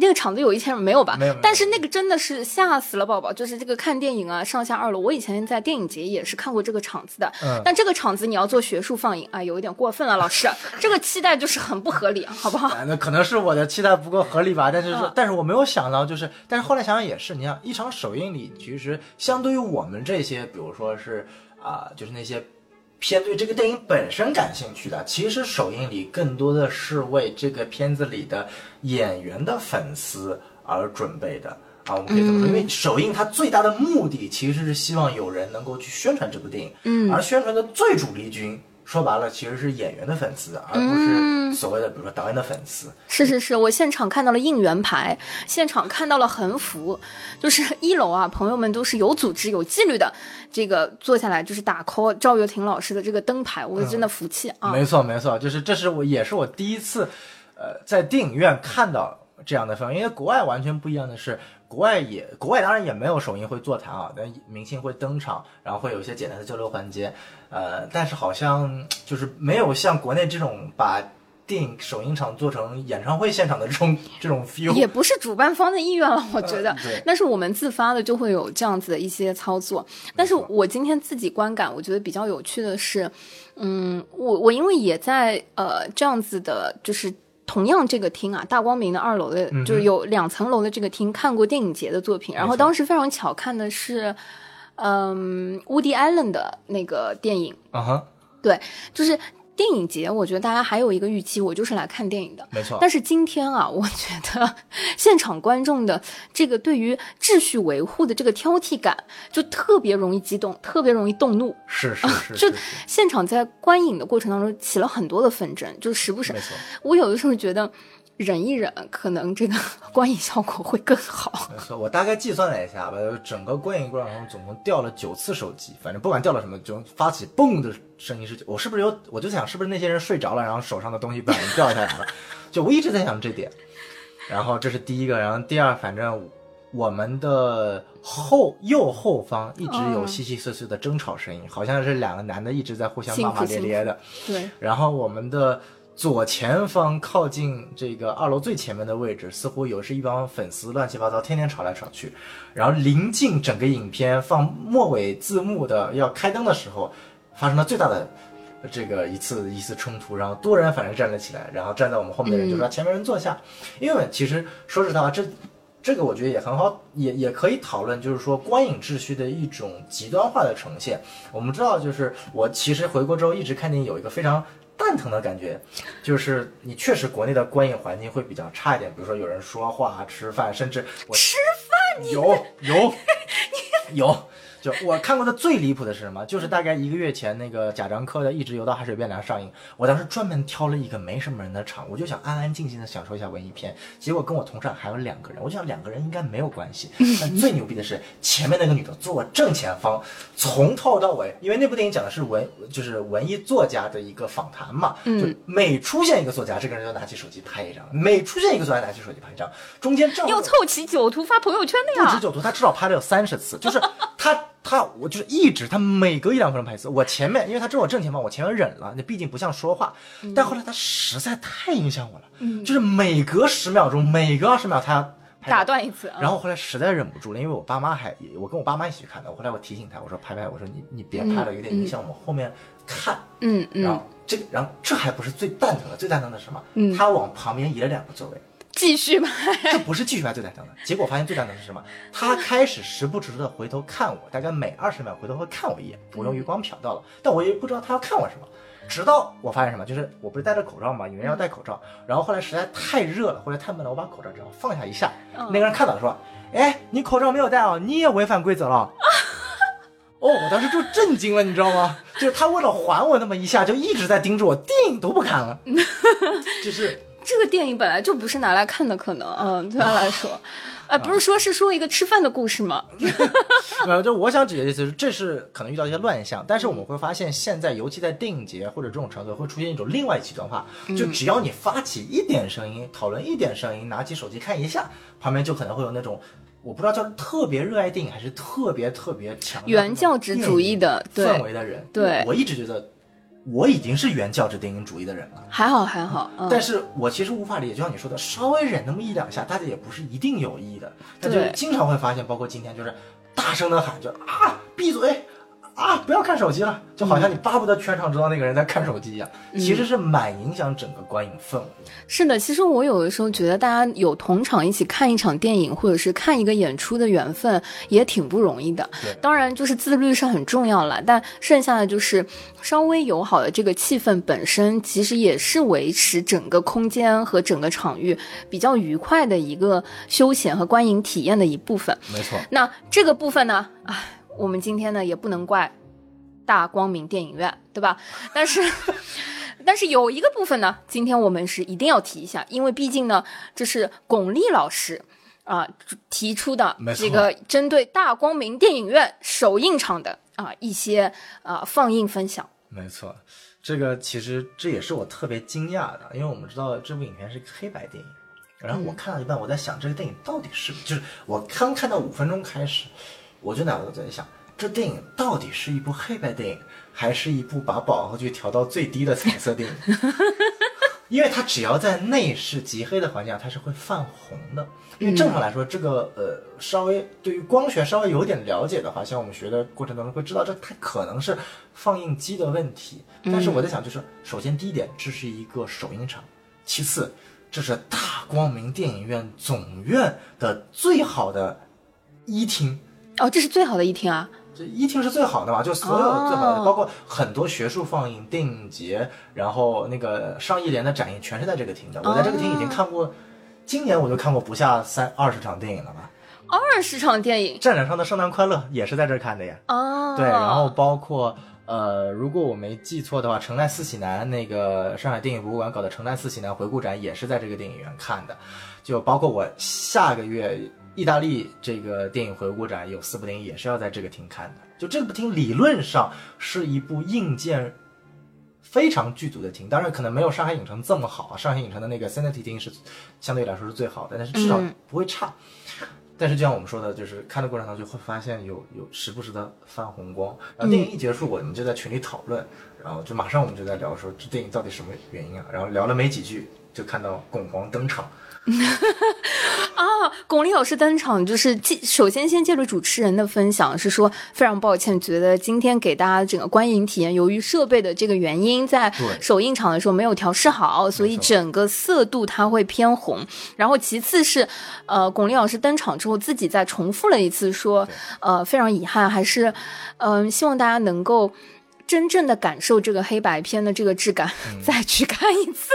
那个场子有一千人没有吧？没有但是那个真的是吓死了宝宝，就是这个看电影啊，上下二楼。我以前在电影节也是看过这个场子的，嗯但这个场子你要做学术放映啊，有一点过分了，老师，*laughs* 这个期待就是很不合理，好不好？*laughs* 啊，那可能是我的期待不够合理吧，但是说，嗯但是我没有想到，就是，但是后来想想也是，你看一场首映礼，其实相对于我们这些，比如说是啊、就是那些偏对这个电影本身感兴趣的，其实首映礼更多的是为这个片子里的演员的粉丝而准备的。啊，我们可以这么说，因为首映它最大的目的其实是希望有人能够去宣传这部电影，嗯而宣传的最主力军，说白了其实是演员的粉丝，而不嗯是所谓的比如说导演的粉丝。是是是，我现场看到了应援牌，现场看到了横幅，就是一楼啊，朋友们都是有组织、有纪律的，这个坐下来就是打 call 赵又廷老师的这个灯牌，我真的服气啊！没错没错，就是这是我也是我第一次，呃在电影院看到这样的氛围，因为国外完全不一样的是，国外也国外当然也没有首映会座谈啊，但明星会登场，然后会有一些简单的交流环节，呃，但是好像就是没有像国内这种把电影首映场做成演唱会现场的这种这种 feel。也不是主办方的意愿了，我觉得。但是我们自发的就会有这样子的一些操作。但是我今天自己观感，我觉得比较有趣的是，嗯，我我因为也在呃这样子的，就是。同样，这个厅啊，大光明的二楼的，就是有两层楼的这个厅，看过电影节的作品。然后当时非常巧看的是，嗯，Woody 的那个电影，啊哈，对，就是电影节，我觉得大家还有一个预期，我就是来看电影的。没错。但是今天啊，我觉得 *laughs* 现场观众的这个对于秩序维护的这个挑剔感，就特别容易激动，特别容易动怒。是 *laughs* 是是，就是现场在观影的过程当中起了很多的纷争，就时不时没错。我有的时候觉得忍一忍，可能这个 *laughs* 观影效果会更好。*laughs* 没错，我大概计算了一下吧，整个观影过程中总共掉了九次手机，反正不管掉了什么，就发起嘣的声音是，我是不是有？我就想是不是那些人睡着了，然后手上的东西不小心掉下来了？就我一直在想这点。然后这是第一个，然后第二，反正我们的后右后方一直有稀稀碎碎的争吵声音，好像是两个男的一直在互相骂骂咧咧的。对，然后我们的左前方靠近这个二楼最前面的位置，似乎有是一帮粉丝乱七八糟，天天吵来吵去。然后临近整个影片放末尾字幕的要开灯的时候，发生了最大的这个一次一次冲突，然后多人反正站了起来，然后站在我们后面的人就说前面人坐下，因为其实说实在话这。这个我觉得也很好，也也可以讨论，就是说观影秩序的一种极端化的呈现。我们知道，就是我其实回国之后一直看电影有一个非常蛋疼的感觉，就是你确实国内的观影环境会比较差一点，比如说有人说话、吃饭，甚至我吃饭有有有。*laughs* 就我看过的最离谱的是什么？就是大概一个月前那个贾樟柯的《一直游到海水变凉》上映，我当时专门挑了一个没什么人的场，我就想安安静静的享受一下文艺片。结果跟我同场还有两个人，我就想两个人应该没有关系。*laughs* 但最牛逼的是前面那个女的坐我正前方，从头到尾，因为那部电影讲的是文就是文艺作家的一个访谈嘛，就每出现一个作家，这个人就拿起手机拍一张；每出现一个作家，拿起手机拍一张，中间正好要凑齐九图发朋友圈的呀。不止九图，他至少拍了有三十次，就是他。他我就是一直，他每隔一两分钟拍一次。我前面，因为他知道我正前方，我前面忍了，那毕竟不像说话。但后来他实在太影响我了，嗯就是每隔十秒钟，每隔二十秒他打断一次。然后后来实在忍不住了，因为我爸妈还，我跟我爸妈一起去看的。我后来我提醒他，我说拍拍，我说你你别拍了，有点影响我们后面看。嗯嗯。然后这个，然后这还不是最蛋疼的，最蛋疼的是什么？嗯。他往旁边移了两个座位。继续拍，这不是继续拍最蛋疼的，结果发现最蛋疼是什么？他开始时不时的回头看我，大概每二十秒回头会看我一眼，我用余光瞟到了，但我也不知道他要看我什么。直到我发现什么，就是我不是戴着口罩嘛，有人要戴口罩，然后后来实在太热了或者太闷了，我把口罩只要放下一下，那个人看到了说：“哎，你口罩没有戴哦，你也违反规则了。” *laughs* 哦，我当时就震惊了，你知道吗？就是他为了还我那么一下，就一直在盯着我，电影都不看了，*laughs* 就是。这个电影本来就不是拿来看的，可能，*laughs* 嗯，对他来说，啊，不是说是说一个吃饭的故事吗？*laughs* 没有，就我想指的意思是，这是可能遇到一些乱象，但是我们会发现，现在尤其在电影节或者这种场所，会出现一种另外极端化，就只要你发起一点声音，讨论一点声音，拿起手机看一下，旁边就可能会有那种。我不知道叫特别热爱电影，还是特别特别强原教旨主义的氛围的人。对，我一直觉得。我已经是原教旨电影主义的人了，还好还好，嗯、但是我其实无法理解，就像你说的，稍微忍那么一两下，大家也不是一定有意的，他就经常会发现，包括今天就是大声的喊，就啊闭嘴啊不要看手机了，就好像你巴不得全场知道那个人在看手机一样，嗯、其实是蛮影响整个观影氛围。是的，其实我有的时候觉得，大家有同场一起看一场电影，或者是看一个演出的缘分，也挺不容易的。当然，就是自律是很重要了，但剩下的就是稍微友好的这个气氛本身，其实也是维持整个空间和整个场域比较愉快的一个休闲和观影体验的一部分。没错。那这个部分呢，啊，我们今天呢也不能怪大光明电影院，对吧？*laughs* 但是。*laughs* 但是有一个部分呢，今天我们是一定要提一下，因为毕竟呢，这是巩俐老师啊、呃、提出的这个针对大光明电影院首映场的啊、呃、一些啊、呃、放映分享。没错，这个其实这也是我特别惊讶的，因为我们知道这部影片是黑白电影，然后我看到一半，我在想这个电影到底是，就是我刚看到五分钟开始，我就脑子在想，这电影到底是一部黑白电影，还是一部把饱和度调到最低的彩色电影？*laughs* 因为它只要在内饰极黑的环境下，它是会泛红的。因为正常来说，这个呃，稍微对于光学稍微有点了解的话，像我们学的过程当中会知道，这它可能是放映机的问题。但是我在想，就是首先第一点，这是一个首映场；其次，这是大光明电影院总院的最好的一厅。哦，这是最好的一厅啊！这一厅是最好的嘛？就所有最好的，包括很多学术放映、电影节，然后那个上亿联的展映，全是在这个厅的。我在这个厅已经看过，今年我就看过不下三二十场电影了吧？二十场电影，战场上的圣诞快乐也是在这儿看的呀。哦，对，然后包括呃，如果我没记错的话，城南四喜男那个上海电影博物馆搞的城南四喜男回顾展也是在这个电影院看的。就包括我下个月。意大利这个电影回顾展有四部电影也是要在这个厅看的，就这部厅理论上是一部硬件非常具足的厅，当然可能没有上海影城这么好，上海影城的那个 Cinity 厅是相对来说是最好的，但是至少不会差。但是就像我们说的，就是看的过程当中就会发现有有时不时的泛红光，然后电影一结束，我们就在群里讨论，然后就马上我们就在聊说这电影到底什么原因啊，然后聊了没几句就看到巩皇登场。*laughs* 啊，巩俐老师登场，就是借首先先借着主持人的分享，是说非常抱歉，觉得今天给大家整个观影体验，由于设备的这个原因，在首映场的时候没有调试好，所以整个色度它会偏红。然后其次是，呃，巩俐老师登场之后自己再重复了一次，说，呃，非常遗憾，还是，嗯，希望大家能够真正的感受这个黑白片的这个质感，*laughs* 再去看一次。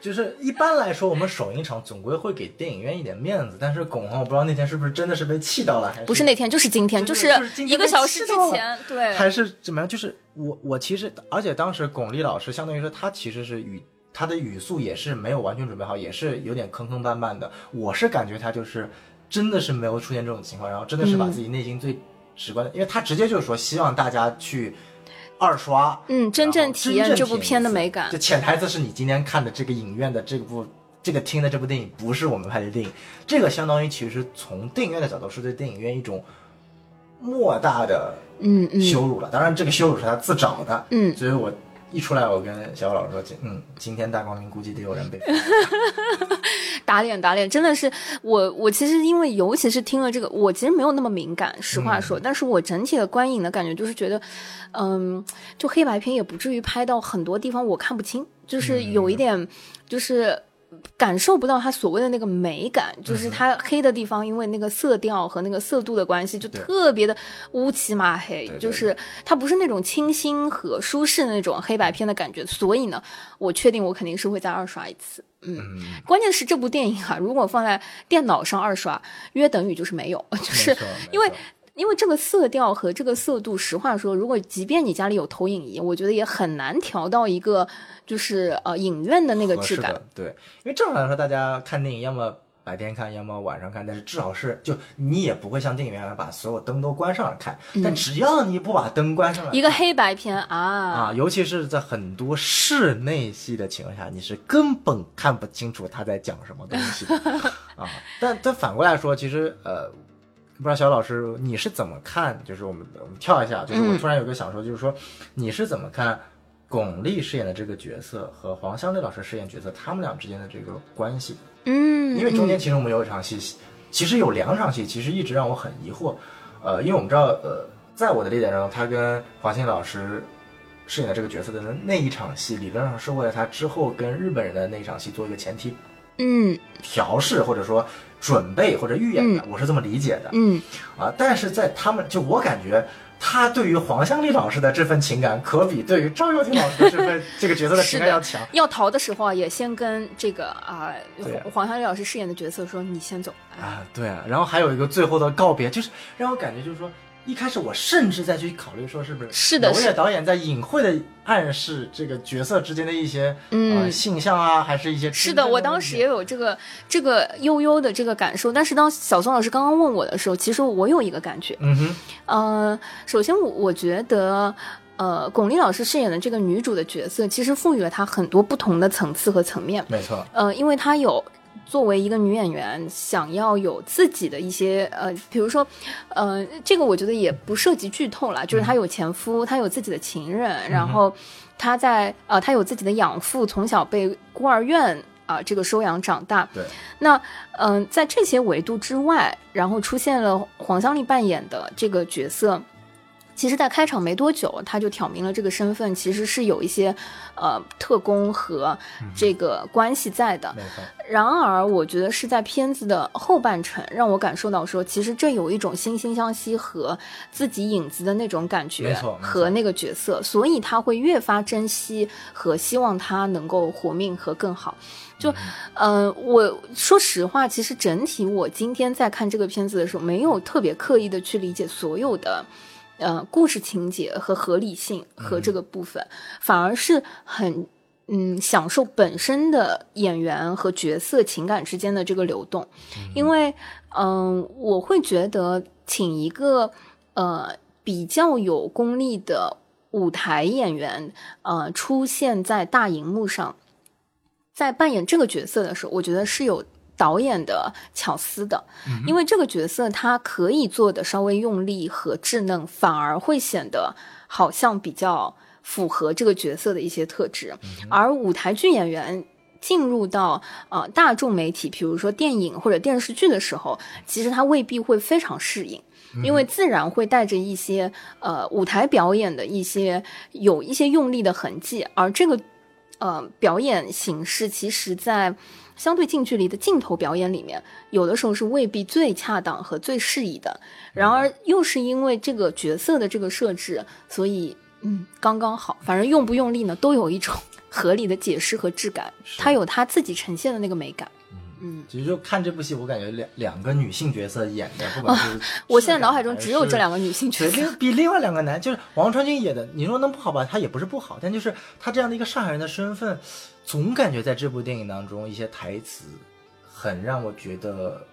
就是一般来说，我们首映场总归会给电影院一点面子，但是巩皇我不知道那天是不是真的是被气到了，还是不是那天，就是今天，就是一个小时之前，对，还是怎么样？就是我我其实，而且当时巩俐老师相当于说他其实是语他的语速也是没有完全准备好，也是有点坑坑绊绊的。我是感觉他就是真的是没有出现这种情况，然后真的是把自己内心最直观的，因为他直接就是说希望大家去。二刷，嗯，真正体验这部片的美感。就潜台词是你今天看的这个影院的这部、这个厅的这部电影不是我们拍的电影，这个相当于其实从电影院的角度是对电影院一种莫大的嗯羞辱了。当然，这个羞辱是他自找的，嗯，所以我。一出来，我跟小欧老师说：“今嗯，今天大光明估计得有人被 *laughs* 打脸，打脸，真的是我。我其实因为尤其是听了这个，我其实没有那么敏感，实话说。但是我整体的观影的感觉就是觉得，嗯，就黑白片也不至于拍到很多地方我看不清，就是有一点，就是。”感受不到它所谓的那个美感，就是它黑的地方，因为那个色调和那个色度的关系，就特别的乌漆嘛黑，就是它不是那种清新和舒适的那种黑白片的感觉。所以呢，我确定我肯定是会再二刷一次。嗯，关键是这部电影啊，如果放在电脑上二刷，约等于就是没有，就是因为。因为这个色调和这个色度，实话说，如果即便你家里有投影仪，我觉得也很难调到一个就是呃影院的那个质感。对，因为正常来说，大家看电影要么白天看，要么晚上看，但是至少是就你也不会像电影院把所有灯都关上了看。但只要你不把灯关上了，一个黑白片啊啊，尤其是在很多室内戏的情况下，你是根本看不清楚他在讲什么东西 *laughs* 啊。但但反过来说，其实呃。不知道小老师你是怎么看？就是我们我们跳一下，就是我突然有个想说，就是说你是怎么看巩俐饰演的这个角色和黄湘丽老师饰演角色他们俩之间的这个关系？嗯，因为中间其实我们有一场戏，其实有两场戏，其实一直让我很疑惑。呃，因为我们知道，呃，在我的理解中，他跟黄湘老师饰演的这个角色的那一场戏，理论上是为了他之后跟日本人的那一场戏做一个前提，嗯，调试或者说。准备或者预演的，我是这么理解的。嗯，啊，但是在他们就我感觉，他对于黄香丽老师的这份情感，可比对于赵又廷老师的这份 *laughs* 这个角色的情感要强。要逃的时候啊，也先跟这个啊黄香丽老师饰演的角色说：“你先走。”啊，对啊。然后还有一个最后的告别，就是让我感觉就是说。一开始我甚至在去考虑说是不是是的，娄烨导演在隐晦的暗示这个角色之间的一些嗯性向啊，还是一些是的，我当时也有这个这个悠悠的这个感受。但是当小宋老师刚刚问我的时候，其实我有一个感觉，嗯哼，呃，首先我我觉得，呃，巩俐老师饰演的这个女主的角色，其实赋予了她很多不同的层次和层面。没错，呃，因为她有作为一个女演员，想要有自己的一些呃，比如说，呃，这个我觉得也不涉及剧透啦，就是她有前夫，她有自己的情人，然后她在呃，她有自己的养父，从小被孤儿院啊、这个收养长大。对，那嗯、在这些维度之外，然后出现了黄香丽扮演的这个角色。其实，在开场没多久，他就挑明了这个身份其实是有一些，呃，特工和这个关系在的。然而，我觉得是在片子的后半程，让我感受到说，其实这有一种惺惺相惜和自己影子的那种感觉没错和那个角色，所以他会越发珍惜和希望他能够活命和更好。就，呃，我说实话，其实整体我今天在看这个片子的时候，没有特别刻意的去理解所有的。呃，故事情节和合理性和这个部分，反而是很嗯享受本身的演员和角色情感之间的这个流动，因为嗯、我会觉得请一个呃比较有功力的舞台演员呃出现在大荧幕上，在扮演这个角色的时候，我觉得是有导演的巧思的，因为这个角色他可以做的稍微用力和稚嫩，反而会显得好像比较符合这个角色的一些特质，而舞台剧演员。进入到呃大众媒体，比如说电影或者电视剧的时候，其实他未必会非常适应，因为自然会带着一些呃舞台表演的一些有一些用力的痕迹，而这个呃表演形式，其实在相对近距离的镜头表演里面，有的时候是未必最恰当和最适宜的。然而，又是因为这个角色的这个设置，所以嗯刚刚好，反正用不用力呢，都有一种 *laughs* 合理的解释和质感，它有它自己呈现的那个美感。嗯，其实就看这部戏，我感觉两两个女性角色演的，不管是、我现在脑海中只有这两个女性角，色。另比另外两个男，就是王传君演的，你说能不好吧？他也不是不好，但就是他这样的一个上海人的身份，总感觉在这部电影当中，一些台词很让我觉得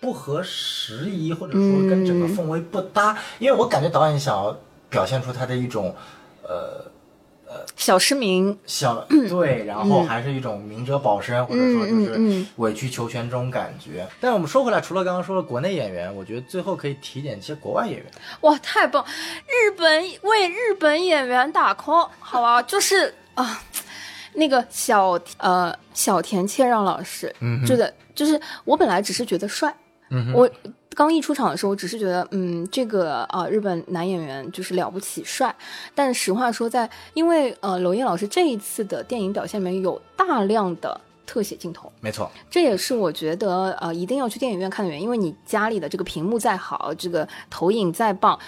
不合时宜，或者说跟整个氛围不搭。因为我感觉导演想要表现出他的一种，呃。小失明，小 *clears throat* 对，然后还是一种明哲保身，或者说就是嗯委曲求全这种感觉。但我们说回来，除了刚刚说的国内演员，我觉得最后可以提点一些国外演员。哇，太棒！日本为日本演员打 call，好吧，就是啊，那个小呃小田切让老师，嗯真的就是我本来只是觉得帅，嗯我刚一出场的时候，我只是觉得，嗯，这个啊、日本男演员就是了不起帅。但实话说在，因为呃，娄烨老师这一次的电影表现里面有大量的特写镜头，没错，这也是我觉得呃一定要去电影院看的原因，因为你家里的这个屏幕再好，这个投影再棒，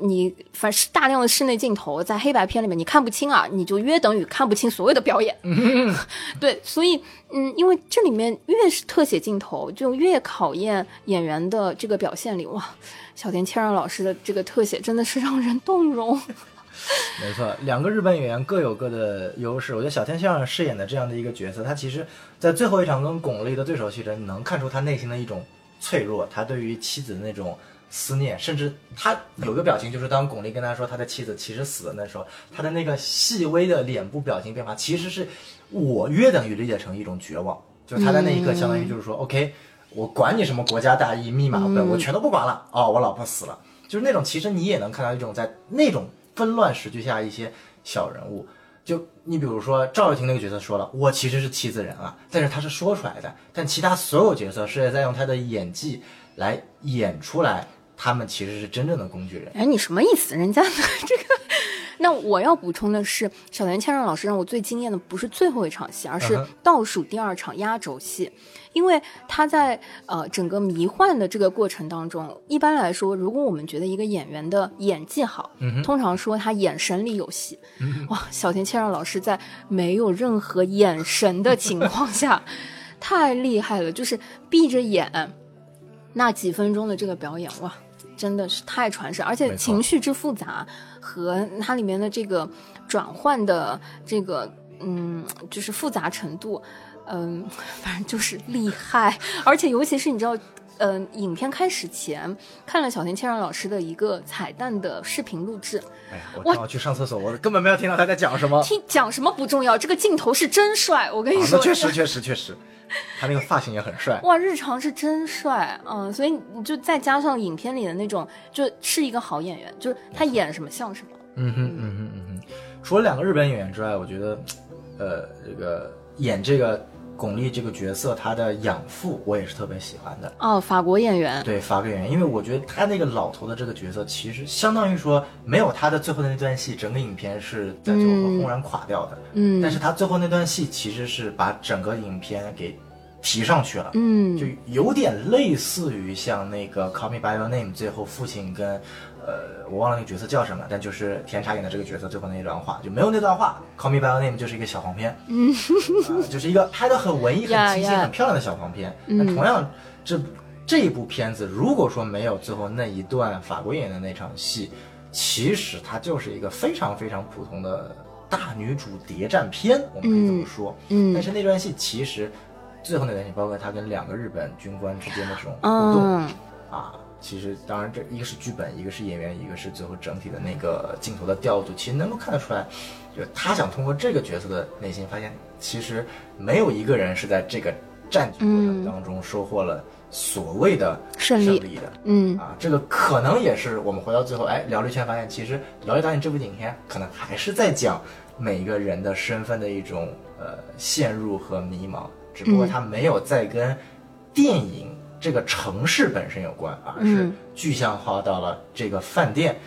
你凡是大量的室内镜头在黑白片里面你看不清啊，你就约等于看不清所有的表演。对，所以嗯，因为这里面越是特写镜头，就越考验演员的这个表现力。哇，小田切让老师的这个特写真的是让人动容。*laughs* 没错，两个日本演员各有各的优势。我觉得小天先生饰演的这样的一个角色，他其实，在最后一场跟巩俐的对手戏中，你能看出他内心的一种脆弱，他对于妻子的那种思念，甚至他有个表情，就是当巩俐跟他说他的妻子其实死了那时候，他的那个细微的脸部表情变化，其实是我约等于理解成一种绝望，就是他在那一刻相当于就是说、o k 我管你什么国家大义、密码本，我全都不管了。哦，我老婆死了，就是那种其实你也能看到一种在那种纷乱时局下一些小人物。就你比如说赵又廷那个角色说了，我其实是妻子人啊，但是他是说出来的，但其他所有角色是在用他的演技来演出来，他们其实是真正的工具人。哎，你什么意思？人家 *laughs* 这个，那我要补充的是，小田千让老师让我最惊艳的不是最后一场戏，而是倒数第二场压轴戏，因为他在呃整个迷幻的这个过程当中，一般来说，如果我们觉得一个演员的演技好，通常说他眼神里有戏。哇，小田千让老师在没有任何眼神的情况下，*laughs* 太厉害了，就是闭着眼。那几分钟的这个表演，哇，真的是太传神，而且情绪之复杂和它里面的这个转换的这个嗯，就是复杂程度，嗯，*laughs* 反正就是厉害，而且尤其是你知道。嗯、呃影片开始前看了小田切让老师的一个彩蛋的视频录制，哎呀，我正好去上厕所，我根本没有听到他在讲什么。听讲什么不重要，这个镜头是真帅，我跟你啊，说，那确实确实确实，他那个发型也很帅。*laughs* 哇，日常是真帅，嗯，所以你就再加上影片里的那种，就是一个好演员，就是他演什么像什么。嗯哼嗯哼嗯哼，除了两个日本演员之外，我觉得，呃，这个演这个巩俐这个角色，她的养父我也是特别喜欢的。哦，法国演员，对，法国演员，因为我觉得他那个老头的这个角色，其实相当于说没有他的最后的那段戏，整个影片是在最后轰然垮掉的。嗯，但是他最后那段戏其实是把整个影片给提上去了。嗯，就有点类似于像那个《Call Me by Your Name》最后父亲跟，呃，我忘了那个角色叫什么，但就是田茶演的这个角色最后那一段话就没有那段话，《Call Me by Your Name》就是一个小黄片，嗯、*laughs* 就是一个拍的很文艺、很清新、呀很漂亮的小黄片。那同样，这这一部片子如果说没有最后那一段法国演员的那场戏，其实它就是一个非常非常普通的大女主谍战片，我们可以这么说。嗯但是那段戏其实最后那段戏，包括他跟两个日本军官之间的这种互动、嗯啊，其实当然这一个是剧本，一个是演员，一个是最后整体的那个镜头的调度，其实能够看得出来，就他想通过这个角色的内心，发现其实没有一个人是在这个战局过程当中收获了所谓的胜利利的。嗯啊，这个可能也是我们回到最后，哎，聊了一圈，发现其实聊一导演这部影片，可能还是在讲每一个人的身份的一种呃陷入和迷茫，只不过他没有在跟电影这个城市本身有关，啊是嗯具象化到了这个饭店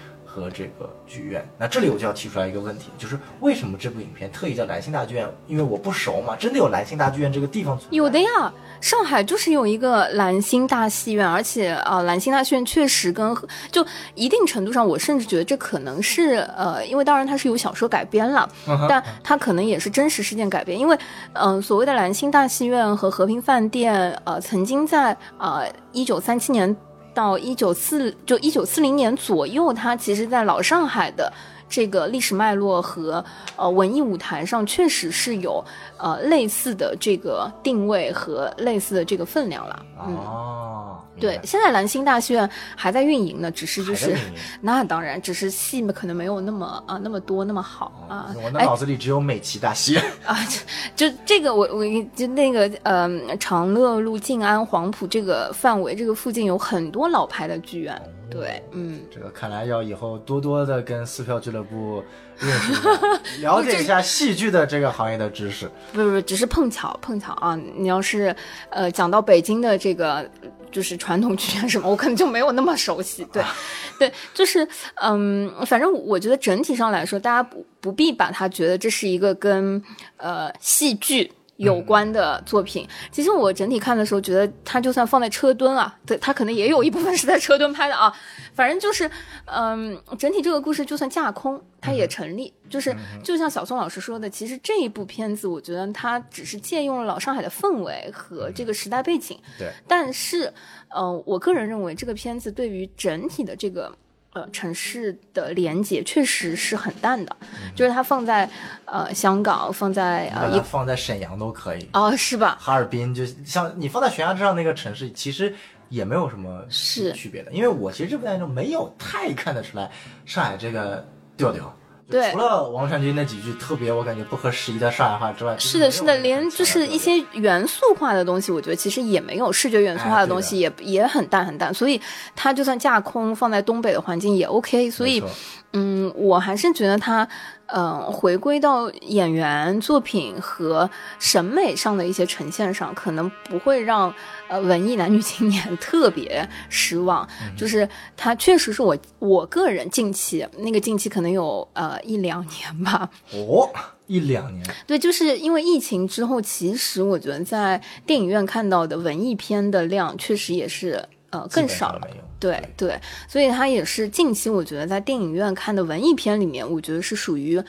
和这个剧院。那这里我就要提出来一个问题，就是为什么这部影片特意叫兰心大剧院？因为我不熟嘛，真的有兰心大剧院这个地方存在有的呀，上海就是有一个兰心大戏院，而且啊、呃兰心大戏院确实跟就一定程度上，我甚至觉得这可能是呃，因为当然它是由小说改编了，但它可能也是真实事件改编，因为嗯、呃所谓的兰心大戏院和和平饭店，呃，曾经在呃一九三七年到一九四就一九四零年左右，它其实在老上海的。这个历史脉络和呃文艺舞台上确实是有呃类似的这个定位和类似的这个分量了。嗯，哦，对，现在兰心大戏院还在运营呢，只是就是那当然，只是戏可能没有那么啊那么多那么好啊。我的哎脑子里只有美琪大戏院。*laughs* 啊，就就这个我我就那个呃长乐路、静安、黄埔这个范围这个附近有很多老牌的剧院。对，嗯，这个看来要以后多多的跟撕票俱乐部认识一下，了解一下戏剧的这个行业的知识。不不不，只是碰巧碰巧啊！你要是呃讲到北京的这个就是传统剧院什么，我可能就没有那么熟悉。对，*laughs* 对，就是嗯，反正我觉得整体上来说，大家不不必把它觉得这是一个跟呃戏剧。有关的作品，其实我整体看的时候，觉得它就算放在车墩啊，对，它可能也有一部分是在车墩拍的啊。反正就是，嗯，整体这个故事就算架空，它也成立。就是就像小宋老师说的，其实这一部片子，我觉得它只是借用了老上海的氛围和这个时代背景。对，但是，呃，我个人认为这个片子对于整体的这个。呃，城市的连接确实是很淡的，就是它放在呃香港，放在把呃一放在沈阳都可以，哦是吧？哈尔滨就像你放在悬崖之上那个城市，其实也没有什么是区别的。因为我其实这部电影中没有太看得出来上海这个调调。就对。除了王传君那几句特别我感觉不合时宜的上海话之外，是的，是的，连就就是一些元素化的东西，我觉得其实也没有视觉元素化的东西也，也很淡很淡，所以它就算架空放在东北的环境也 OK。所以，嗯，我还是觉得它，呃，回归到演员作品和审美上的一些呈现上，可能不会让呃文艺男女青年 *laughs* 特别失望。就是他确实是我我个人近期那个近期可能有呃一两年吧，哦，一两年，对，就是因为疫情之后，其实我觉得在电影院看到的文艺片的量确实也是呃更少了。对对，所以它也是近期我觉得在电影院看的文艺片里面，我觉得是属于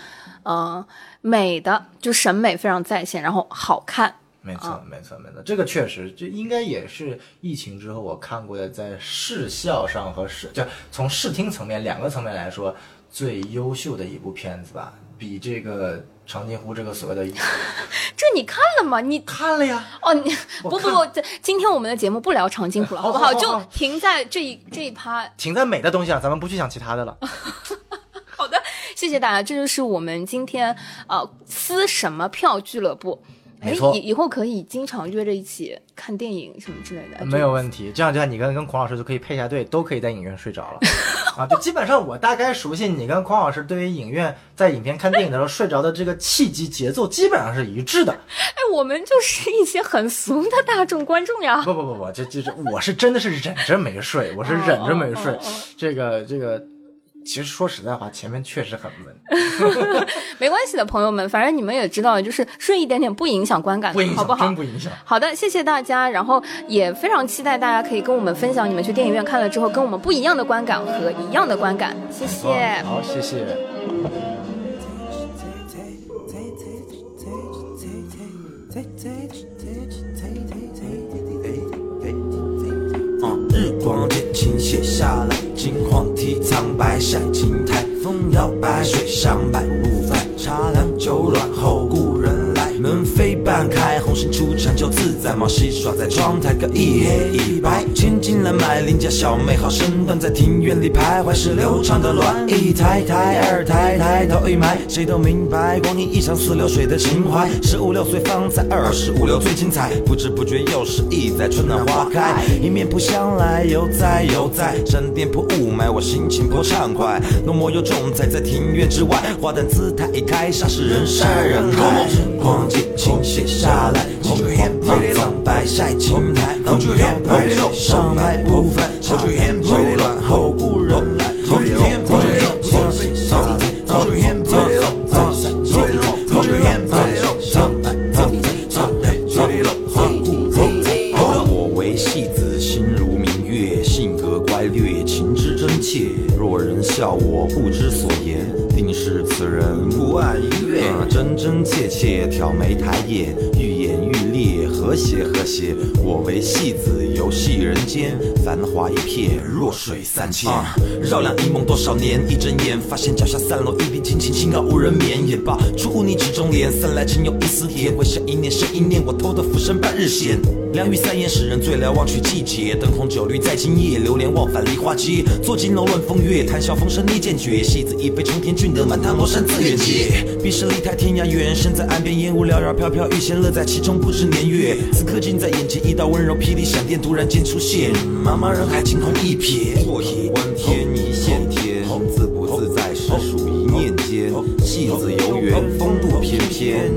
呃美的，就审美非常在线，然后好看。没错，没错，没错，这个确实，这应该也是疫情之后我看过的，在视效上和视就从视听层面两个层面来说最优秀的一部片子吧，比这个长津湖这个所谓的 *laughs* 这你看了吗？你看了呀。哦，你不不不，今天我们的节目不聊长津湖了，好不好？就停在这一这一趴。停在美的东西上，咱们不去想其他的了。*laughs* 好的，谢谢大家，这就是我们今天呃撕什么票俱乐部。哎没错以以后可以经常约着一起看电影什么之类的。没有问题，这样这样，你跟跟孔老师就可以配一下对，都可以在影院睡着了。啊，就基本上我大概熟悉你跟孔老师对于影院在影片看电影的时候睡着的这个契机节奏，基本上是一致的。哎，我们就是一些很俗的大众观众呀。不不不不，这这这，我是真的是忍着没睡，我是忍着没睡。哦哦哦哦这个这个，其实说实在话，前面确实很闷，*laughs* 没关系的，朋友们，反正你们也知道，就是顺一点点不影响观感，不影响，好不好真？不影响。好的，谢谢大家，然后也非常期待大家可以跟我们分享你们去电影院看了之后跟我们不一样的观感和一样的观感，谢谢。好，谢谢。嗯，日光渐倾泻下来，金黄体苍白晒青苔，风摇摆，水上摆不翻，茶凉酒暖后顾，门扉半开，红杏出墙就自在，猫戏耍在窗台，各一黑一白，千金难买邻家小妹好身段，在庭院里徘徊是流畅的乱，一抬抬，二抬抬，头一埋，谁都明白，光阴一场似流水的情怀，十五六岁方才二十五六最精彩，不知不觉又是一载春暖花开，迎面扑向来，犹在犹在，闪电破雾霾，我心情颇畅快，浓墨又重彩在庭院之外，花旦姿态一开，煞是人山人海，日光渐倾泻下来，金黄体苍白晒青苔，风摇摆，水上白不翻，茶凉酒暖后故人来，风摇摆，水上来，风摇摆，怯怯，挑眉抬眼，愈演愈烈，和谐和谐。我为戏子，游戏人间，繁华一片，弱水三千。绕梁一梦多少年，一睁眼发现脚下散落一地青青，清高无人眠。也罢出污泥之中莲，三来情有一丝甜。回想一念是一念，我偷得浮生半日闲。凉雨三言使人醉了，忘取季节。灯红酒绿在今夜，流连忘返梨花街。坐金楼论风月，谈笑风生逆剑绝。戏子一杯冲天，俊得满堂罗衫自远接。彼时离太天涯远，身在岸边烟雾缭绕飘飘欲仙乐在其中不知年月。此刻近在眼前，一道温柔霹雳闪电突然间出现，茫茫人海惊鸿一瞥。过眼观天一线天，自不自在实属一念间。戏子游园风度翩翩，